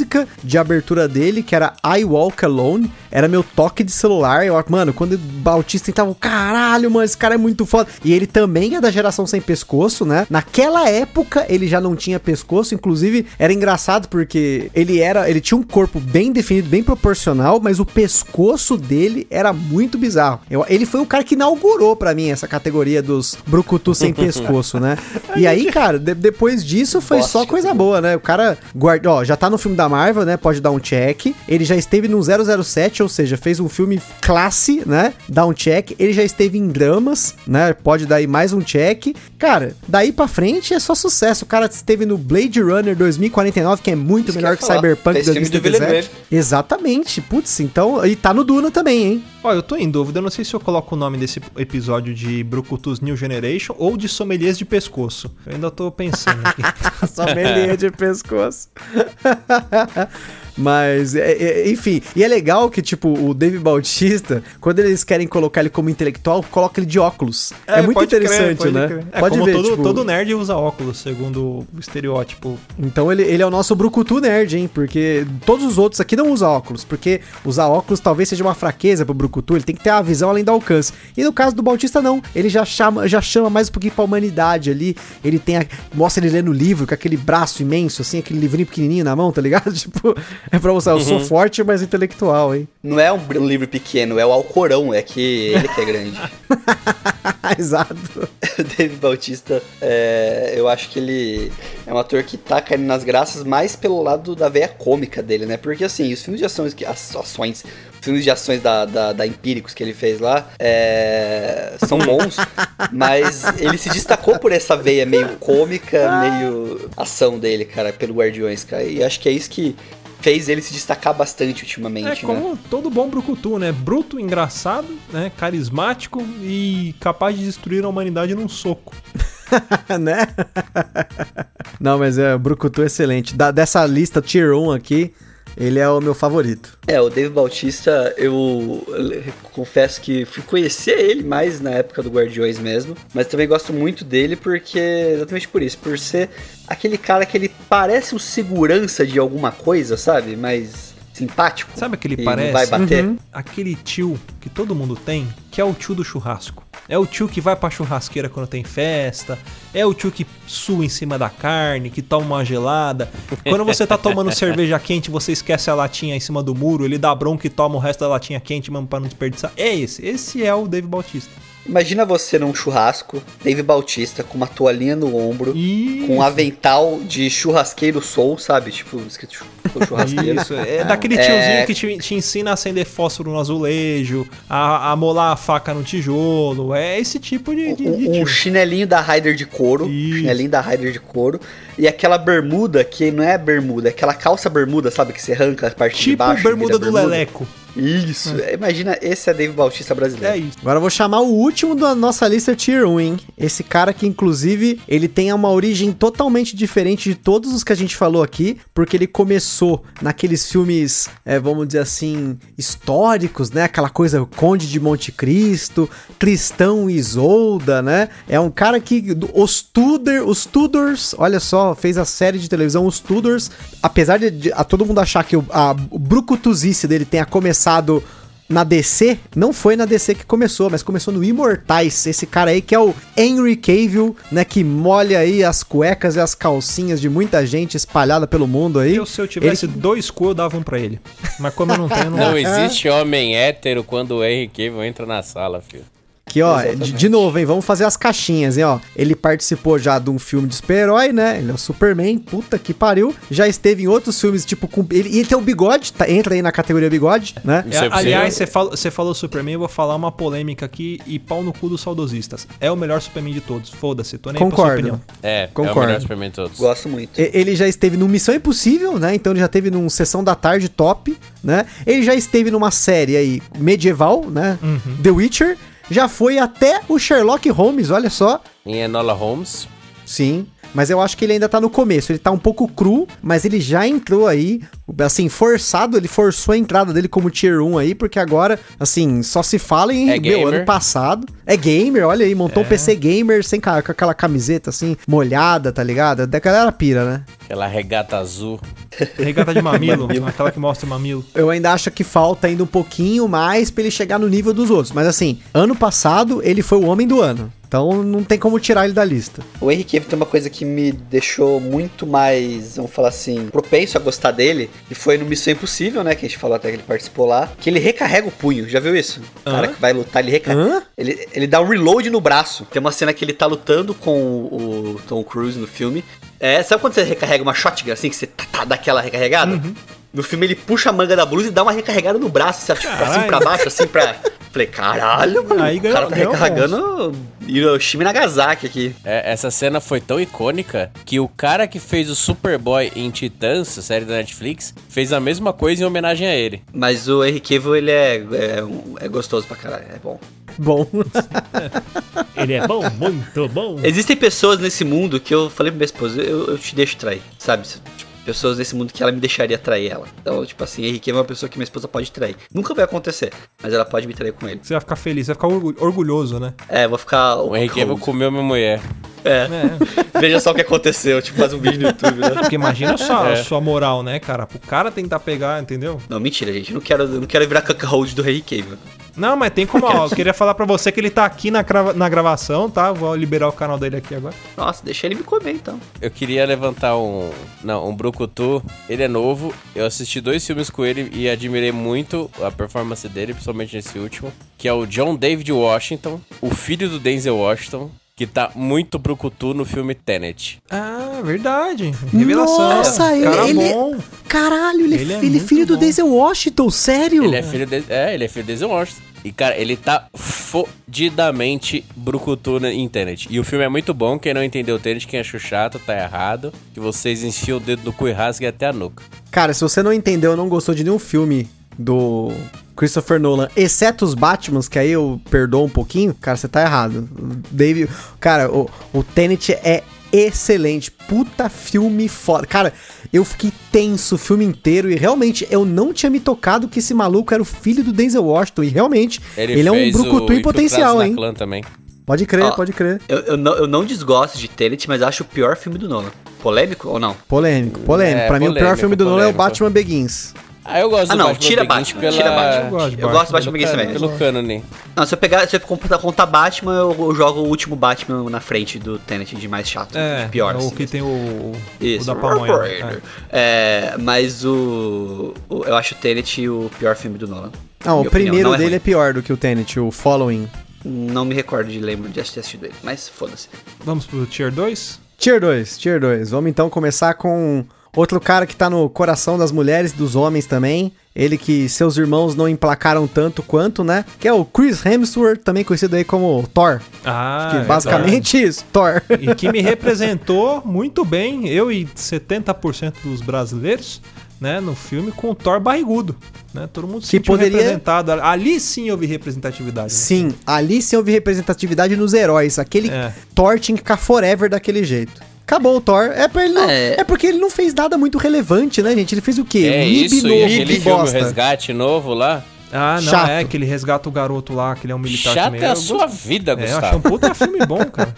de abertura dele, que era I Walk Alone, era meu toque de celular. Eu, mano, quando o Bautista tava, caralho, mano, esse cara é muito foda. E ele também é da geração sem pescoço, né? Naquela época ele já não tinha pescoço, inclusive era engraçado porque ele era, ele tinha um corpo bem definido, bem proporcional, mas o pescoço dele era muito bizarro. Eu- ele foi o cara que inaugurou pra mim essa categoria dos brucutu sem pescoço, né? E aí, cara, de- depois disso foi só Bosta, coisa boa, né? O cara guarda, ó, já tá no filme da Marvel, né? Pode dar um check. Ele já esteve no 007, ou seja, fez um filme classe, né? Dá um check. Ele já esteve em dramas, né? Pode dar aí mais um check. Cara, daí pra frente é só sucesso. O cara esteve no Blade Runner 2049, que é muito Isso que melhor que falar. Cyberpunk Fez filme do 2077. Villeneuve. Exatamente. Putz, então. E tá no Duna também, hein? Ó, eu tô em dúvida, eu não sei se eu coloco o nome desse episódio de Brucutus New Generation ou de Sommeliers de Pescoço. Eu ainda tô pensando aqui. Sommelier de pescoço. Mas, é- é- enfim, e é legal que, tipo, o Dave Bautista, quando eles querem colocar ele como intelectual, coloca ele de óculos. É, muito pode crer, interessante, pode né? crer. É, como todo, tipo, todo nerd usa óculos, segundo o estereótipo. Então ele, ele é o nosso brucutu nerd, hein? Porque todos os outros aqui não usam óculos, porque usar óculos talvez seja uma fraqueza pro brucutu, ele tem que ter a visão além do alcance. E no caso do Bautista não, ele já chama, já chama mais um pouquinho pra humanidade ali, ele tem a, mostra ele lendo livro com aquele braço imenso assim, aquele livrinho pequenininho na mão, tá ligado? Tipo, É pra mostrar, eu sou uhum. forte, mas intelectual, hein? Não é um, livro pequeno, é o Alcorão, é que ele que é grande. Exato. o David Bautista, é, eu acho que ele é um ator que tá caindo nas graças mais pelo lado da veia cômica dele, né? Porque assim, os filmes de ações, as ações, filmes de ações da, da, da Empíricos que ele fez lá é, são bons, mas ele se destacou por essa veia meio cômica, meio ação dele, cara, pelo Guardiões, cara. E acho que é isso que fez ele se destacar bastante ultimamente. É como né? todo bom brucutu, né? Bruto, engraçado, né? Carismático e capaz de destruir a humanidade num soco. né? Não, mas é, Brucutu é excelente. Da, dessa lista Tier 1 aqui, ele é o meu favorito. É, o Dave Bautista, eu, confesso que fui conhecer ele mais na época do Guardiões mesmo, mas também gosto muito dele porque, exatamente por isso, por ser aquele cara que ele parece um segurança de alguma coisa, sabe? Mas simpático. Sabe aquele parece? vai bater? Uhum. Aquele tio que todo mundo tem, que é o tio do churrasco. É o tio que vai pra churrasqueira quando tem festa. É o tio que sua em cima da carne, que toma uma gelada. Quando você tá tomando cerveja quente, você esquece a latinha em cima do muro, ele dá bronca e toma o resto da latinha quente, mano, pra não desperdiçar. É esse. Esse é o Dave Bautista. Imagina você num churrasco, Dave Bautista, com uma toalhinha no ombro, Isso. com um avental de churrasqueiro soul, sabe? Tipo, escrito churrasqueiro. Isso, é daquele tiozinho é... que te, te, ensina a acender fósforo no azulejo, a, a molar a faca no tijolo. É esse tipo de. de, de um, um, chinelinho da Ryder de couro. Isso. Chinelinho da Ryder de couro. E aquela bermuda que não é bermuda, é aquela calça bermuda, sabe? Que você arranca a parte tipo de baixo. Tipo bermuda do bermuda. Leleco. Isso, é. imagina, esse é Dave Bautista brasileiro. É isso. Agora eu vou chamar o último da nossa lista Tier 1, hein? Esse cara que, inclusive, ele tem uma origem totalmente diferente de todos os que a gente falou aqui, porque ele começou naqueles filmes, é, vamos dizer assim, históricos, né? Aquela coisa Conde de Monte Cristo, Cristão e Isolda, né? É um cara que, os Tudor, os Tudors, olha só, fez a série de televisão Os Tudors, apesar de, de a todo mundo achar que o, a, o brucutuzice dele tenha começado começado na DC, não foi na DC que começou, mas começou no Imortais, esse cara aí que é o Henry Cavill, né, que molha aí as cuecas e as calcinhas de muita gente espalhada pelo mundo aí. Eu, se eu tivesse ele... dois cu, eu dava um pra ele. Mas como eu não tenho, não... Não existe homem hétero quando o Henry Cavill entra na sala, filho. Aqui, ó, de, de, novo, hein? Vamos fazer as caixinhas, hein, ó. Ele participou já de um filme de super-herói, né? Ele é o Superman, puta que pariu. Já esteve em outros filmes, tipo, com. Ele, ele tem o bigode, tá, entra aí na categoria bigode, né? É, aliás, você falou, você falou Superman, eu vou falar uma polêmica aqui e pau no cu dos saudosistas. É o melhor Superman de todos. Foda-se, tô nem Concordo. É, Concordo. é o melhor Superman de todos. Gosto muito. Ele já esteve no Missão Impossível, né? Então ele já teve num Sessão da Tarde top, né? Ele já esteve numa série aí medieval, né? Uhum. The Witcher já foi até o Sherlock Holmes, olha só. Em Enola Holmes. Sim, mas eu acho que ele ainda tá no começo. Ele tá um pouco cru, mas ele já entrou aí, assim, forçado. Ele forçou a entrada dele como Tier 1 aí, porque agora, assim, só se fala em é meu ano passado. É gamer, olha aí, montou é. um PC gamer sem com aquela camiseta assim, molhada, tá ligado? Da galera pira, né? Aquela regata azul. regata de mamilo, aquela que mostra o mamilo. Eu ainda acho que falta ainda um pouquinho mais para ele chegar no nível dos outros. Mas assim, ano passado ele foi o homem do ano. Então não tem como tirar ele da lista. O Henry Cavill tem uma coisa que me deixou muito mais, vamos falar assim, propenso a gostar dele, e foi no Missão Impossível, né, que a gente falou até que ele participou lá, que ele recarrega o punho. Já viu isso? O cara que vai lutar, ele recarrega. Ele, ele dá um reload no braço. Tem uma cena que ele tá lutando com o Tom Cruise no filme. É, sabe quando você recarrega uma shotgun assim, que você tá, tá, dá aquela recarregada? Uhum. No filme ele puxa a manga da blusa e dá uma recarregada no braço, assim, assim pra baixo, assim pra. Falei, caralho, mano. Aí o cara tá recarregando Hiroshima e Nagasaki aqui. É, essa cena foi tão icônica que o cara que fez o Superboy em Titãs, série da Netflix, fez a mesma coisa em homenagem a ele. Mas o Henry Cavill, ele é, é, é gostoso pra caralho, é bom. Bom. ele é bom, muito bom. Existem pessoas nesse mundo que eu falei pra minha esposa, eu, eu te deixo trair, sabe? Pessoas nesse mundo que ela me deixaria trair ela. Então, tipo assim, Henrique é uma pessoa que minha esposa pode trair. Nunca vai acontecer, mas ela pode me trair com ele. Você vai ficar feliz, vai ficar orgulhoso, né? É, vou ficar. O Henrique vai comer minha mulher. É. é. Veja só o que aconteceu, tipo, faz um vídeo no YouTube, né? Porque imagina só é. a sua moral, né, cara? O cara tentar pegar, entendeu? Não, mentira, gente. Eu não quero, não quero virar cuckold do Henry Cavill. Não, mas tem como, ó. Eu queria falar pra você que ele tá aqui na, grava na gravação, tá? Vou liberar o canal dele aqui agora. Nossa, deixa ele me comer então. Eu queria levantar um. Não, um Brucutu. Ele é novo. Eu assisti dois filmes com ele e admirei muito a performance dele, principalmente nesse último. Que é o John David Washington, o filho do Denzel Washington que tá muito brucutu no filme Tenet. Ah, verdade. Revelação. Nossa, ele, Cara ele é bom. Caralho, ele, ele é, ele é filho bom. do Denzel Washington, sério? Ele é filho de, é, ele é filho do Denzel Washington. E, cara, ele tá fodidamente brucutu em Tenet. E o filme é muito bom. Quem não entendeu o Tenet, quem achou chato, tá errado. Que vocês enfiam o dedo no cu e rasguem até a nuca. Cara, se você não entendeu, não gostou de nenhum filme do Christopher Nolan, exceto os Batmans, que aí eu perdoo um pouquinho, cara, você tá errado. David, cara, o, o Tenet é excelente. Puta filme foda. Cara, eu fiquei tenso o filme inteiro e realmente eu não tinha me tocado que esse maluco era o filho do Denzel Washington. E realmente, ele, ele é um brucutu em potencial, hein? também. Pode crer, oh, pode crer. Eu, eu, não, eu não desgosto de Tenet, mas acho o pior filme do Nolan. Polêmico ou não? Polêmico, polêmico. É, pra polêmico, mim, o pior filme do polêmico. Nolan é o Batman Begins. Ah, eu gosto ah, não, Batman tira Batman, pela... tira Batman. Eu gosto, eu gosto do Batman Begins também. Pelo cânone. Não, se eu pegar, se eu contar, Batman, eu, eu, jogo o último Batman na frente do Tenet de mais chato, é, pior. É o assim, que tem o, Isso, o da pamonha. É. é. mas o, o, eu acho o Tenet o pior filme do Nolan. Não, o primeiro não é dele é, é, pior do que o Tenet, o Following. Não me recordo de lembro de ter assistido ele, mas foda-se. Vamos pro Tier 2? Tier 2, Tier 2. Vamos então começar com Outro cara que tá no coração das mulheres e dos homens também. Ele que seus irmãos não emplacaram tanto quanto, né? Que é o Chris Hemsworth, também conhecido aí como Thor. Ah, que basicamente é isso, Thor. E que me representou muito bem, eu e 70% dos brasileiros, né, no filme com o Thor barrigudo. Né? Todo mundo se poderia... representado. Ali sim houve representatividade. Né? Sim, ali sim houve representatividade nos heróis. Aquele é. Thor tinha que ficar forever daquele jeito. Acabou o Thor. É, pra ele não, é. é porque ele não fez nada muito relevante, né, gente? Ele fez o quê? É Mib isso, novo, e aquele filme Resgate novo lá. Ah, não, Chato. é que ele resgata o garoto lá, que ele é um militar Chato também. é a sua vida, Gustavo. É, eu achei um puta filme bom, cara.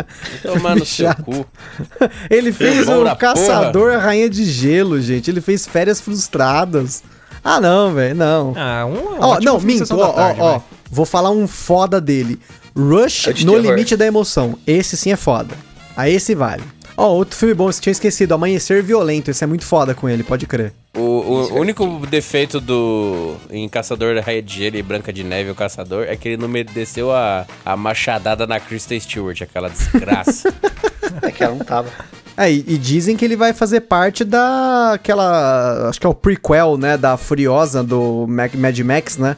Tomar no seu cu. Ele fez o Caçador porra. Rainha de Gelo, gente. Ele fez Férias Frustradas. Ah, não, velho, não. Ah, um, um ó, não, minto, ó, tarde, ó, ó. Vou falar um foda dele. Rush no terror. limite da emoção. Esse sim é foda. Aí esse vale. Ó, oh, outro filme bom, você tinha esquecido, Amanhecer Violento, esse é muito foda com ele, pode crer. O, o único defeito do em Caçador da Raia de Gelo e Branca de Neve, o Caçador, é que ele não mereceu a, a machadada na Kristen Stewart, aquela desgraça. é que ela não tava. É, e, e, dizem que ele vai fazer parte da aquela, acho que é o prequel, né, da Furiosa do Mad Max, né?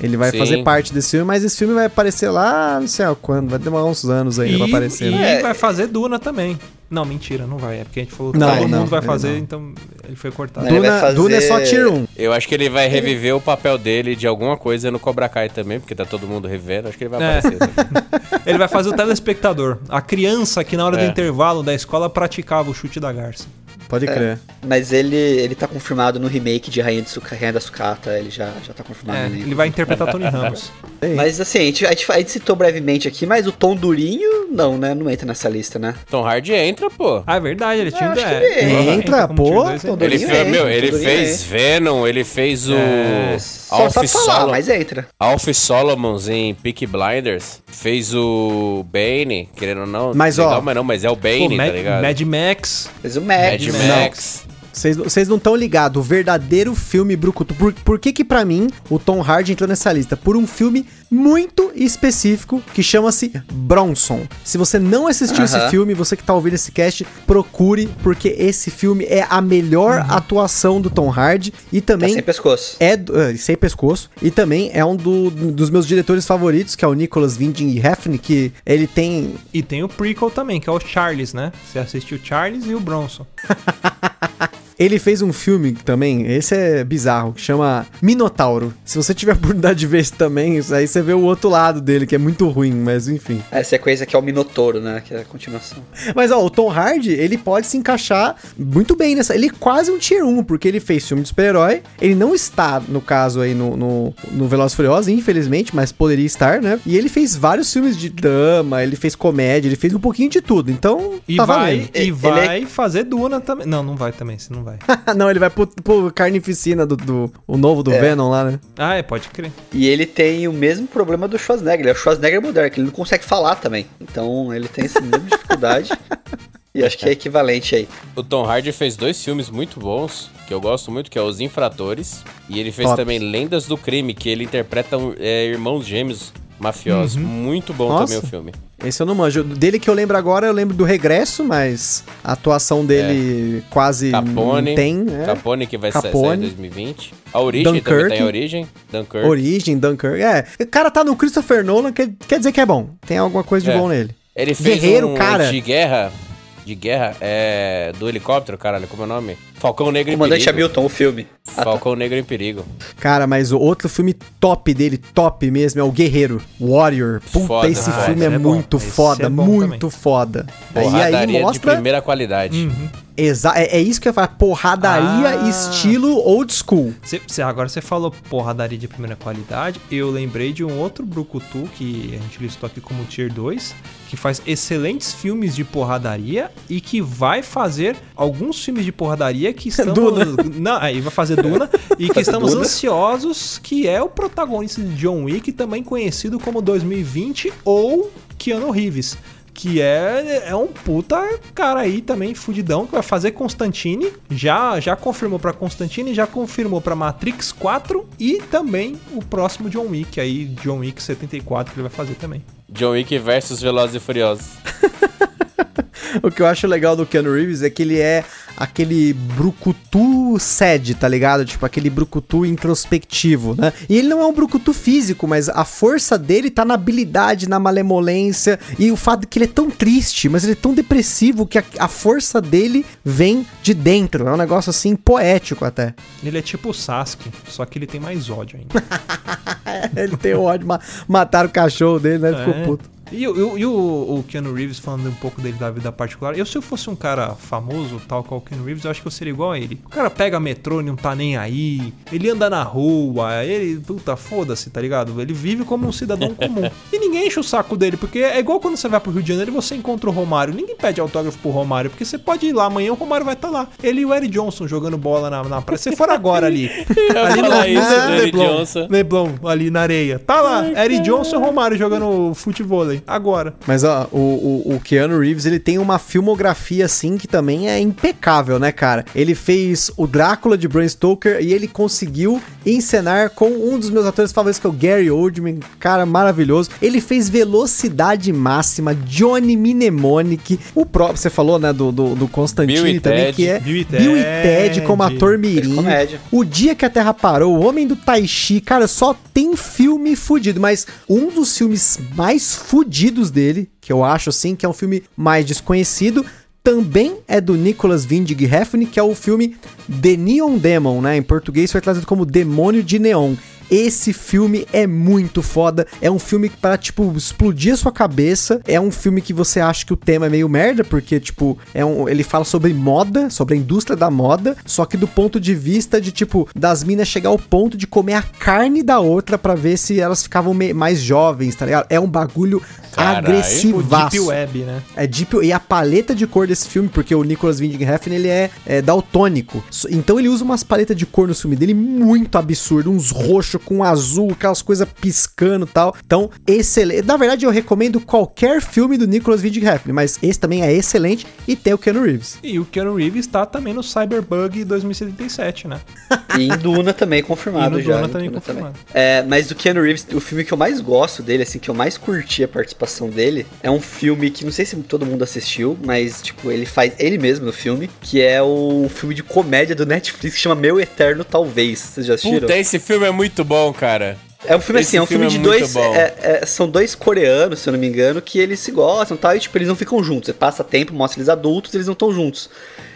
Ele vai Sim. fazer parte desse filme, mas esse filme vai aparecer lá, não sei quando, vai demorar uns anos ainda pra aparecer. E né? vai fazer Duna também. Não, mentira, não vai. É porque a gente falou que não, todo não, mundo vai fazer, não. então ele foi cortado. Duna, fazer... Duna é só tier 1. Eu acho que ele vai reviver o papel dele de alguma coisa no Cobra Kai também, porque tá todo mundo revendo. Acho que ele vai é. aparecer. ele vai fazer o telespectador. A criança que na hora é. do intervalo da escola praticava o chute da garça. Pode é, crer. Mas ele, ele tá confirmado no remake de Rainha, de Suca, Rainha da Sucata, ele já, já tá confirmado. É, ele vai interpretar Tony Ramos. mas assim, a gente, a, gente, a gente citou brevemente aqui, mas o Tom Durinho, não, né? Não entra nessa lista, né? Tom Hardy entra, pô. Ah, é verdade, ele tinha... É, ele entra, pô. Ele, fez, meu, ele fez Venom, ele fez o... É, Alf, Solomon, mas entra. Alf Solomons em Peak Blinders. Fez o Bane, querendo ou não. Mas, legal, ó, mas não, mas é o Bane, pô, tá ligado? Mad Max. Fez o Mad, Mad Max. Max. Vocês não estão ligados, o verdadeiro filme Brucutu. Por, por que que pra mim o Tom Hardy entrou nessa lista? Por um filme muito específico que chama-se Bronson. Se você não assistiu uh -huh. esse filme, você que tá ouvindo esse cast, procure, porque esse filme é a melhor uh -huh. atuação do Tom Hardy e também... Tá sem pescoço. É, uh, sem pescoço. E também é um do, dos meus diretores favoritos, que é o Nicholas Winding Refn, que ele tem... E tem o prequel também, que é o Charles, né? Você assistiu o Charles e o Bronson. Ele fez um filme também, esse é bizarro, que chama Minotauro. Se você tiver a oportunidade de ver esse também, aí você vê o outro lado dele, que é muito ruim, mas enfim. É, sequência que é o Minotouro, né? Que é a continuação. Mas ó, o Tom Hardy, ele pode se encaixar muito bem nessa. Ele é quase um tier 1, porque ele fez filme de super-herói. Ele não está, no caso aí, no, no, no Velozes Furiosos, infelizmente, mas poderia estar, né? E ele fez vários filmes de drama, ele fez comédia, ele fez um pouquinho de tudo. Então, e tá vai, valendo. E ele vai é... fazer Duna também. Não, não vai também, senão não vai. não, ele vai pro, pro carnificina do, do o novo do é. Venom lá, né? Ah, é, pode crer. E ele tem o mesmo problema do Schwarzenegger. Ele é o Schwarzenegger moderno, que ele não consegue falar também. Então ele tem essa mesma dificuldade. E acho que é equivalente aí. O Tom Hardy fez dois filmes muito bons, que eu gosto muito, que é Os Infratores. E ele fez Top. também Lendas do Crime, que ele interpreta é, irmãos gêmeos mafiosos. Uhum. Muito bom Nossa. também o filme. Esse eu não manjo. Dele que eu lembro agora, eu lembro do Regresso, mas a atuação dele é. quase Capone, não tem. É. Capone, que vai Capone. sair em 2020. A Origem Dunkirk. também tem a Origem. Dunkirk. Origem, Dunkirk. É, o cara tá no Christopher Nolan, quer, quer dizer que é bom. Tem alguma coisa de é. bom nele. Ele fez Guerreiro, um cara. de guerra de guerra é do helicóptero, caralho, como é o nome? Falcão Negro Comandante em Perigo. Hamilton, o filme. Falcão Negro em Perigo. Cara, mas o outro filme top dele, top mesmo, é o Guerreiro, Warrior. Puta, foda, esse filme é, é muito foda, é muito também. foda. e aí mostra... de primeira qualidade. Uhum. Exa é, é, isso que eu ia falar, porradaria ah. estilo old school. Cê, cê, agora você falou porradaria de primeira qualidade, eu lembrei de um outro Brucutu que a gente listou aqui como Tier 2, que faz excelentes filmes de porradaria e que vai fazer alguns filmes de porradaria que estamos... Duna. Não, aí vai fazer Duna, e que estamos Duna. ansiosos, que é o protagonista de John Wick, também conhecido como 2020 ou Keanu Reeves que é, é um puta cara aí também fudidão que vai fazer Constantine. Já já confirmou para Constantine, já confirmou para Matrix 4 e também o próximo John Wick aí, John Wick 74 que ele vai fazer também. John Wick versus Velozes e Furiosos. o que eu acho legal do Keanu Reeves é que ele é aquele brucutu sede, tá ligado? Tipo, aquele brucutu introspectivo, né? E ele não é um brucutu físico, mas a força dele tá na habilidade, na malemolência e o fato de que ele é tão triste, mas ele é tão depressivo que a, a força dele vem de dentro. É um negócio assim poético até. Ele é tipo o Sasuke, só que ele tem mais ódio ainda. ele tem ódio, ma mataram o cachorro dele, né? Ficou é. puto. E, e, e o, o Keanu Reeves falando um pouco dele da vida particular. Eu, se eu fosse um cara famoso, tal qual o Keanu Reeves, eu acho que eu seria igual a ele. O cara pega metrô e não tá nem aí. Ele anda na rua. Ele, puta, foda-se, tá ligado? Ele vive como um cidadão comum. E ninguém enche o saco dele, porque é igual quando você vai pro Rio de Janeiro e você encontra o Romário. Ninguém pede autógrafo pro Romário, porque você pode ir lá amanhã, o Romário vai estar tá lá. Ele e o Eric Johnson jogando bola na, na praia. Se for agora ali. ali no, isso, Leblon, Leblon, ali na areia. Tá lá, Eric Johnson e Romário jogando futebol agora. Mas ó, o, o, o Keanu Reeves, ele tem uma filmografia assim que também é impecável, né, cara? Ele fez o Drácula de Bram Stoker e ele conseguiu encenar com um dos meus atores favoritos, que é o Gary Oldman, cara maravilhoso. Ele fez Velocidade Máxima, Johnny Mnemonic, o próprio, você falou, né, do, do, do Constantine também, Ted. que é Bill e Ted, Bill e Ted como ator mirim. O Dia que a Terra Parou, O Homem do Tai Chi, cara, só tem filme fudido, mas um dos filmes mais fudidos dele, que eu acho assim, que é um filme mais desconhecido, também é do Nicholas Winding Refn, que é o filme The Neon Demon, né? Em português foi traduzido como Demônio de Neon. Esse filme é muito foda. É um filme para tipo, explodir a sua cabeça. É um filme que você acha que o tema é meio merda, porque, tipo, é um, ele fala sobre moda, sobre a indústria da moda, só que do ponto de vista de, tipo, das minas chegar ao ponto de comer a carne da outra para ver se elas ficavam mais jovens, tá ligado? É um bagulho agressivaço. Deep Web, né? É Deep E a paleta de cor desse filme, porque o Nicholas Winding Refn, ele é, é daltônico. Então ele usa umas paletas de cor no filme dele muito absurdo, uns roxo com azul, aquelas coisas piscando e tal. Então, excelente. Na verdade, eu recomendo qualquer filme do Nicholas Winding Refn, mas esse também é excelente e tem o Keanu Reeves. E o Keanu Reeves tá também no Cyberbug 2077, né? e em Duna também confirmado e no já. Duna também confirmado. Também. É, mas do Keanu Reeves, o filme que eu mais gosto dele, assim, que eu mais curti a participação participação dele. É um filme que não sei se todo mundo assistiu, mas tipo, ele faz ele mesmo no filme, que é o filme de comédia do Netflix que chama Meu Eterno Talvez. Vocês já assistiram? Puta, esse filme é muito bom, cara. É um filme Esse assim, é um filme, filme de é dois. É, é, são dois coreanos, se eu não me engano, que eles se gostam e tal, e tipo, eles não ficam juntos. Você passa tempo, mostra eles adultos, eles não estão juntos.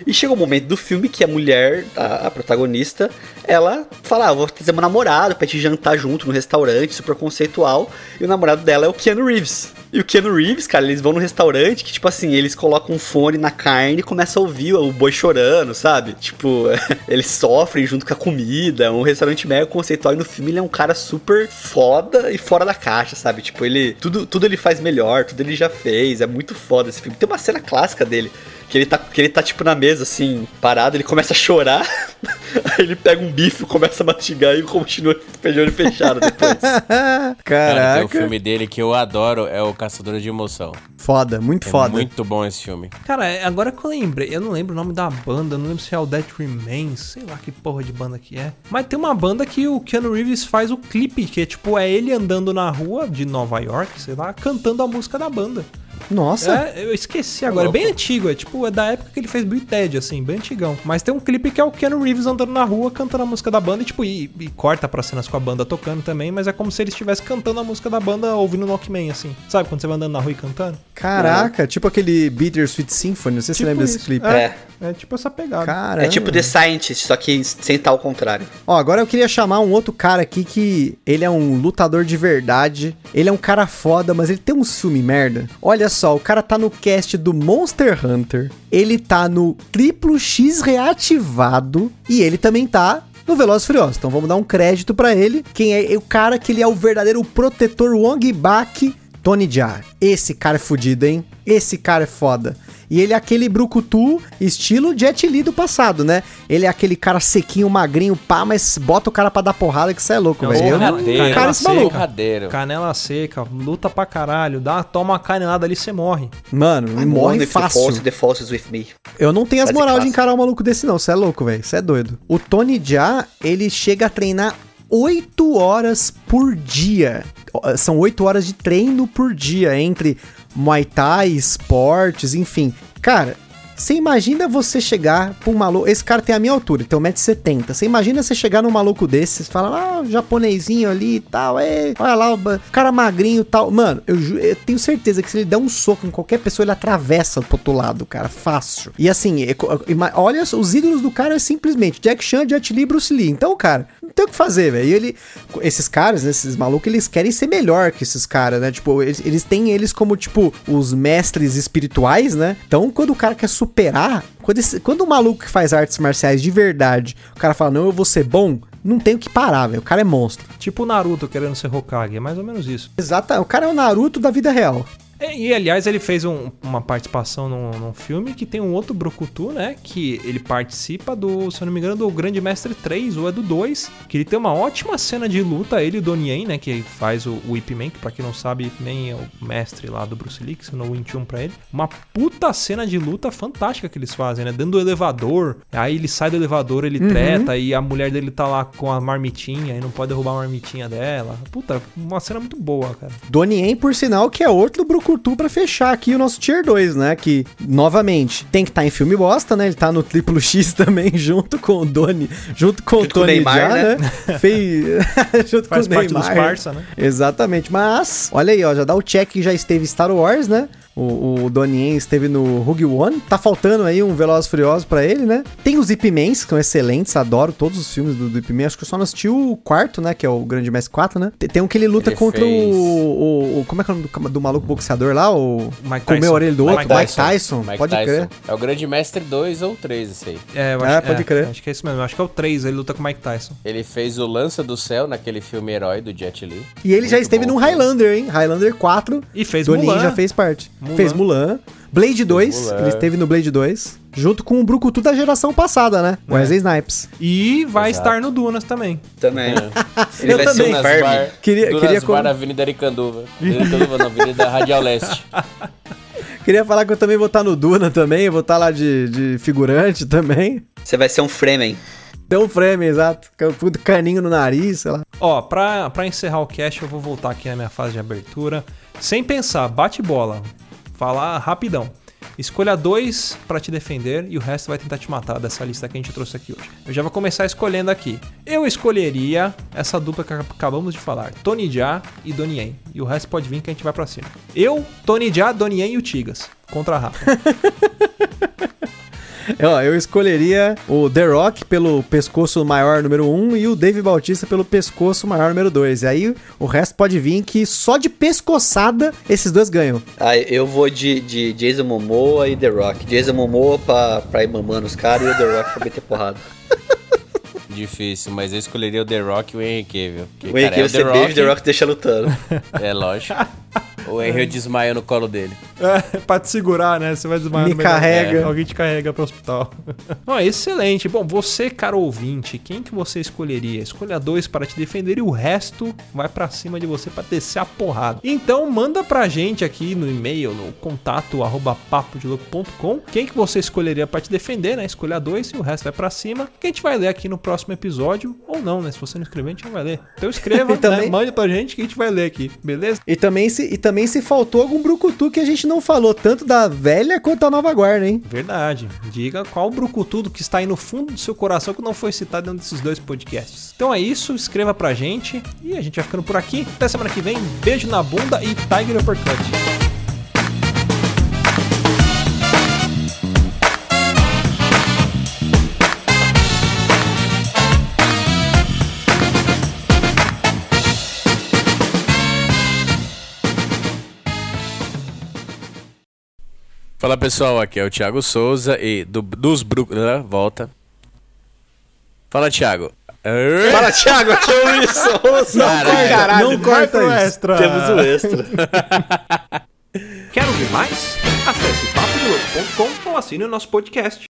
E chega um momento do filme que a mulher, a, a protagonista, ela fala: ah, vou trazer meu namorado pra te jantar junto no restaurante, super conceitual. E o namorado dela é o Keanu Reeves. E o Keanu Reeves, cara, eles vão no restaurante que, tipo assim, eles colocam um fone na carne e começam a ouvir o boi chorando, sabe? Tipo, eles sofrem junto com a comida. É um restaurante mega conceitual. E no filme ele é um cara super foda e fora da caixa, sabe? Tipo, ele. Tudo, tudo ele faz melhor, tudo ele já fez. É muito foda esse filme. Tem uma cena clássica dele que ele tá, que ele tá tipo na mesa, assim, parado, ele começa a chorar, aí ele pega um bife, começa a mastigar e continua com o olho fechado depois. Caraca. Cara, tem um filme dele que eu adoro, é o Caçador de Emoção. Foda, muito é foda. Muito bom esse filme. Cara, é, agora que eu lembrei, eu não lembro o nome da banda, não lembro se é o Death Remains, sei lá que porra de banda que é. Mas tem uma banda que o Keanu Reeves faz o clipe, que é tipo, é ele andando na rua de Nova York, sei lá, cantando a música da banda. Nossa. É, eu esqueci agora. É bem antigo. É tipo, é da época que ele fez Bill Ted, assim, bem antigão. Mas tem um clipe que é o Keanu Reeves andando na rua cantando a música da banda e, tipo, e, e corta pra cenas com a banda tocando também, mas é como se ele estivesse cantando a música da banda ouvindo o Knockman, assim. Sabe quando você vai andando na rua e cantando? Caraca, é. tipo aquele Bittersweet Symphony, não sei se tipo você lembra isso. desse clipe. É. é. tipo essa pegada. Caramba. É tipo The Scientist, só que sem estar ao contrário. Ó, agora eu queria chamar um outro cara aqui que ele é um lutador de verdade, ele é um cara foda, mas ele tem um filme merda. Olha só, o cara tá no cast do Monster Hunter, ele tá no Triplo X reativado e ele também tá no Veloz Furioso. Então vamos dar um crédito para ele. Quem é o cara que ele é o verdadeiro protetor Wong Bak Tony Jaa. Esse cara é fudido, hein? Esse cara é foda. E ele é aquele brucutu estilo Jet Li do passado, né? Ele é aquele cara sequinho, magrinho, pá, mas bota o cara pra dar porrada que você é louco, velho. Canela, cara esse maluco. Canela seca, luta pra caralho, dá, toma uma canelada ali você morre. Mano, I'm morre fácil. The force, the with me. Eu não tenho as moral de encarar um maluco desse não, você é louco, velho. Você é doido. O Tony Jaa, ele chega a treinar 8 horas por dia. São 8 horas de treino por dia entre Muay Thai, esportes, enfim. Cara, você imagina você chegar pra um maluco. Esse cara tem a minha altura, tem 1,70m. Você imagina você chegar num maluco desse, você fala, ah, o japonesinho ali e tal, é, olha lá, o cara magrinho e tal. Mano, eu, eu, tenho certeza que se ele der um soco em qualquer pessoa, ele atravessa pro outro lado, cara, fácil. E assim, olha, os ídolos do cara é simplesmente Jack Chan, Jet Li, Bruce Lee. Então, cara, não tem o que fazer, velho. Ele, esses caras, né, esses malucos, eles querem ser melhor que esses caras, né? Tipo, eles, eles têm eles como, tipo, os mestres espirituais, né? Então, quando o cara quer superar, quando, esse, quando o maluco que faz artes marciais de verdade, o cara fala, não, eu vou ser bom, não tem o que parar, velho. O cara é monstro. Tipo o Naruto querendo ser Hokage, é mais ou menos isso. Exato, o cara é o Naruto da vida real. É, e, aliás, ele fez um, uma participação num, num, filme que tem um outro Brokutu, né? Que ele participa do, se eu não me engano, do Grande Mestre 3 ou é do 2. Que ele tem uma ótima cena de luta, ele e o Donnie né? Que faz o, o Ip Man, que pra quem não sabe, Man é o mestre lá do Bruce Lee, que ensinou o Wing Chun pra ele. Uma puta cena de luta fantástica que eles fazem, né? Dentro do elevador, aí ele sai do elevador, ele uhum. treta, e a mulher dele tá lá com a marmitinha, e não pode derrubar a marmitinha dela. Puta, uma cena muito boa, cara. Donnie por sinal, que é outro do Brokutu Brucutu para fechar aqui o nosso Tier 2, né? Que, novamente, tem que estar tá em filme bosta, né? Ele tá no Triplo X também, junto com o Doni, junto com junto o Tony com o Neymar, já, né? Fez... junto Faz com o Neymar. Dos Barça, né? Exatamente. Mas, olha aí, ó, já dá o check que já esteve Star Wars, né? O, o Donnie esteve no Rogue One. Tá faltando aí um Veloz Furioso para ele, né? Tem os Ip Mans, que são excelentes. Adoro todos os filmes do, do Ip Man. Acho que eu só não assisti o quarto, né? Que é o Grande Mestre 4, né? Tem, tem um que ele luta ele contra fez... o, o, o, Como é que é o nome do, do maluco boxeador lá? O. Mike Comeu a orelha do outro? Mike Tyson. Mike Tyson. Mike pode Tyson. crer. É o Grande Mestre 2 ou 3, esse aí. É, eu acho, é, pode é, crer. Acho que é isso mesmo. Acho que é o 3. Ele luta com o Mike Tyson. Ele fez o Lança do Céu naquele filme Herói do Jet Li. E ele Muito já esteve no Highlander, hein? Highlander 4. E fez Doninho Mulan. já fez parte. Mulan. Fez Mulan. Blade 2, ele esteve no Blade 2, junto com o Brucutu da geração passada, né? É. Wesley Snipes. E vai Exato. estar no Dunas também. Também. É. Ele Eu vai também. ser um Bar, queria, Dunas queria Bar, com... Avenida Aricanduva. Aricanduva não, Avenida Radial Leste. Queria falar que eu também vou estar no Duna também, vou estar lá de, de figurante também. Você vai ser um Fremen. Deu um frame, exato. Puto caninho no nariz, sei lá. Ó, pra, pra encerrar o cast, eu vou voltar aqui na minha fase de abertura. Sem pensar, bate bola falar rapidão. Escolha dois para te defender e o resto vai tentar te matar dessa lista que a gente trouxe aqui hoje. Eu já vou começar escolhendo aqui. Eu escolheria essa dupla que acabamos de falar, Tony Jaa e Donnie E o resto pode vir que a gente vai para cima. Eu, Tony Jaa, Donnie e o Tigas contra a Rafa. Ó, eu escolheria o The Rock pelo pescoço maior número 1 um, e o Dave Bautista pelo pescoço maior número 2. E aí o resto pode vir que só de pescoçada esses dois ganham. Ah, eu vou de, de Jason Momoa e The Rock. Jason Momoa pra, pra ir mamando os caras e o The Rock pra meter porrada. Difícil, mas eu escolheria o The Rock e o Henry Cavill. Porque, o Henry Cavill é você Rock... The Rock deixa lutando. É lógico. O Henry desmaia no colo dele. É, pra te segurar, né? Você vai desmaiar Me carrega. É, alguém te carrega pro hospital. Bom, excelente. Bom, você, caro ouvinte, quem que você escolheria? Escolha dois para te defender e o resto vai para cima de você para descer a porrada. Então, manda pra gente aqui no e-mail, no contato arroba papodelouco.com, quem que você escolheria para te defender, né? Escolha dois e o resto vai para cima, que a gente vai ler aqui no próximo episódio, ou não, né? Se você não escrever, a gente não vai ler. Então escreva, né? também... né? mande pra gente que a gente vai ler aqui, beleza? E também se, e também se faltou algum brucutu que a gente não falou, tanto da velha quanto da nova guarda, hein? Verdade. Diga qual brucutu que está aí no fundo do seu coração que não foi citado dentro desses dois podcasts. Então é isso, escreva pra gente e a gente vai ficando por aqui. Até semana que vem, beijo na bunda e Tiger Uppercut. Fala pessoal, aqui é o Thiago Souza e do, dos Brooklyn. Né? Volta. Fala, Thiago. Fala, Thiago, aqui é o Wilson. Não, caralho, caralho, não corta o extra. Temos o extra. Quer ouvir mais? Acesse papodelouco.com ou assine o nosso podcast.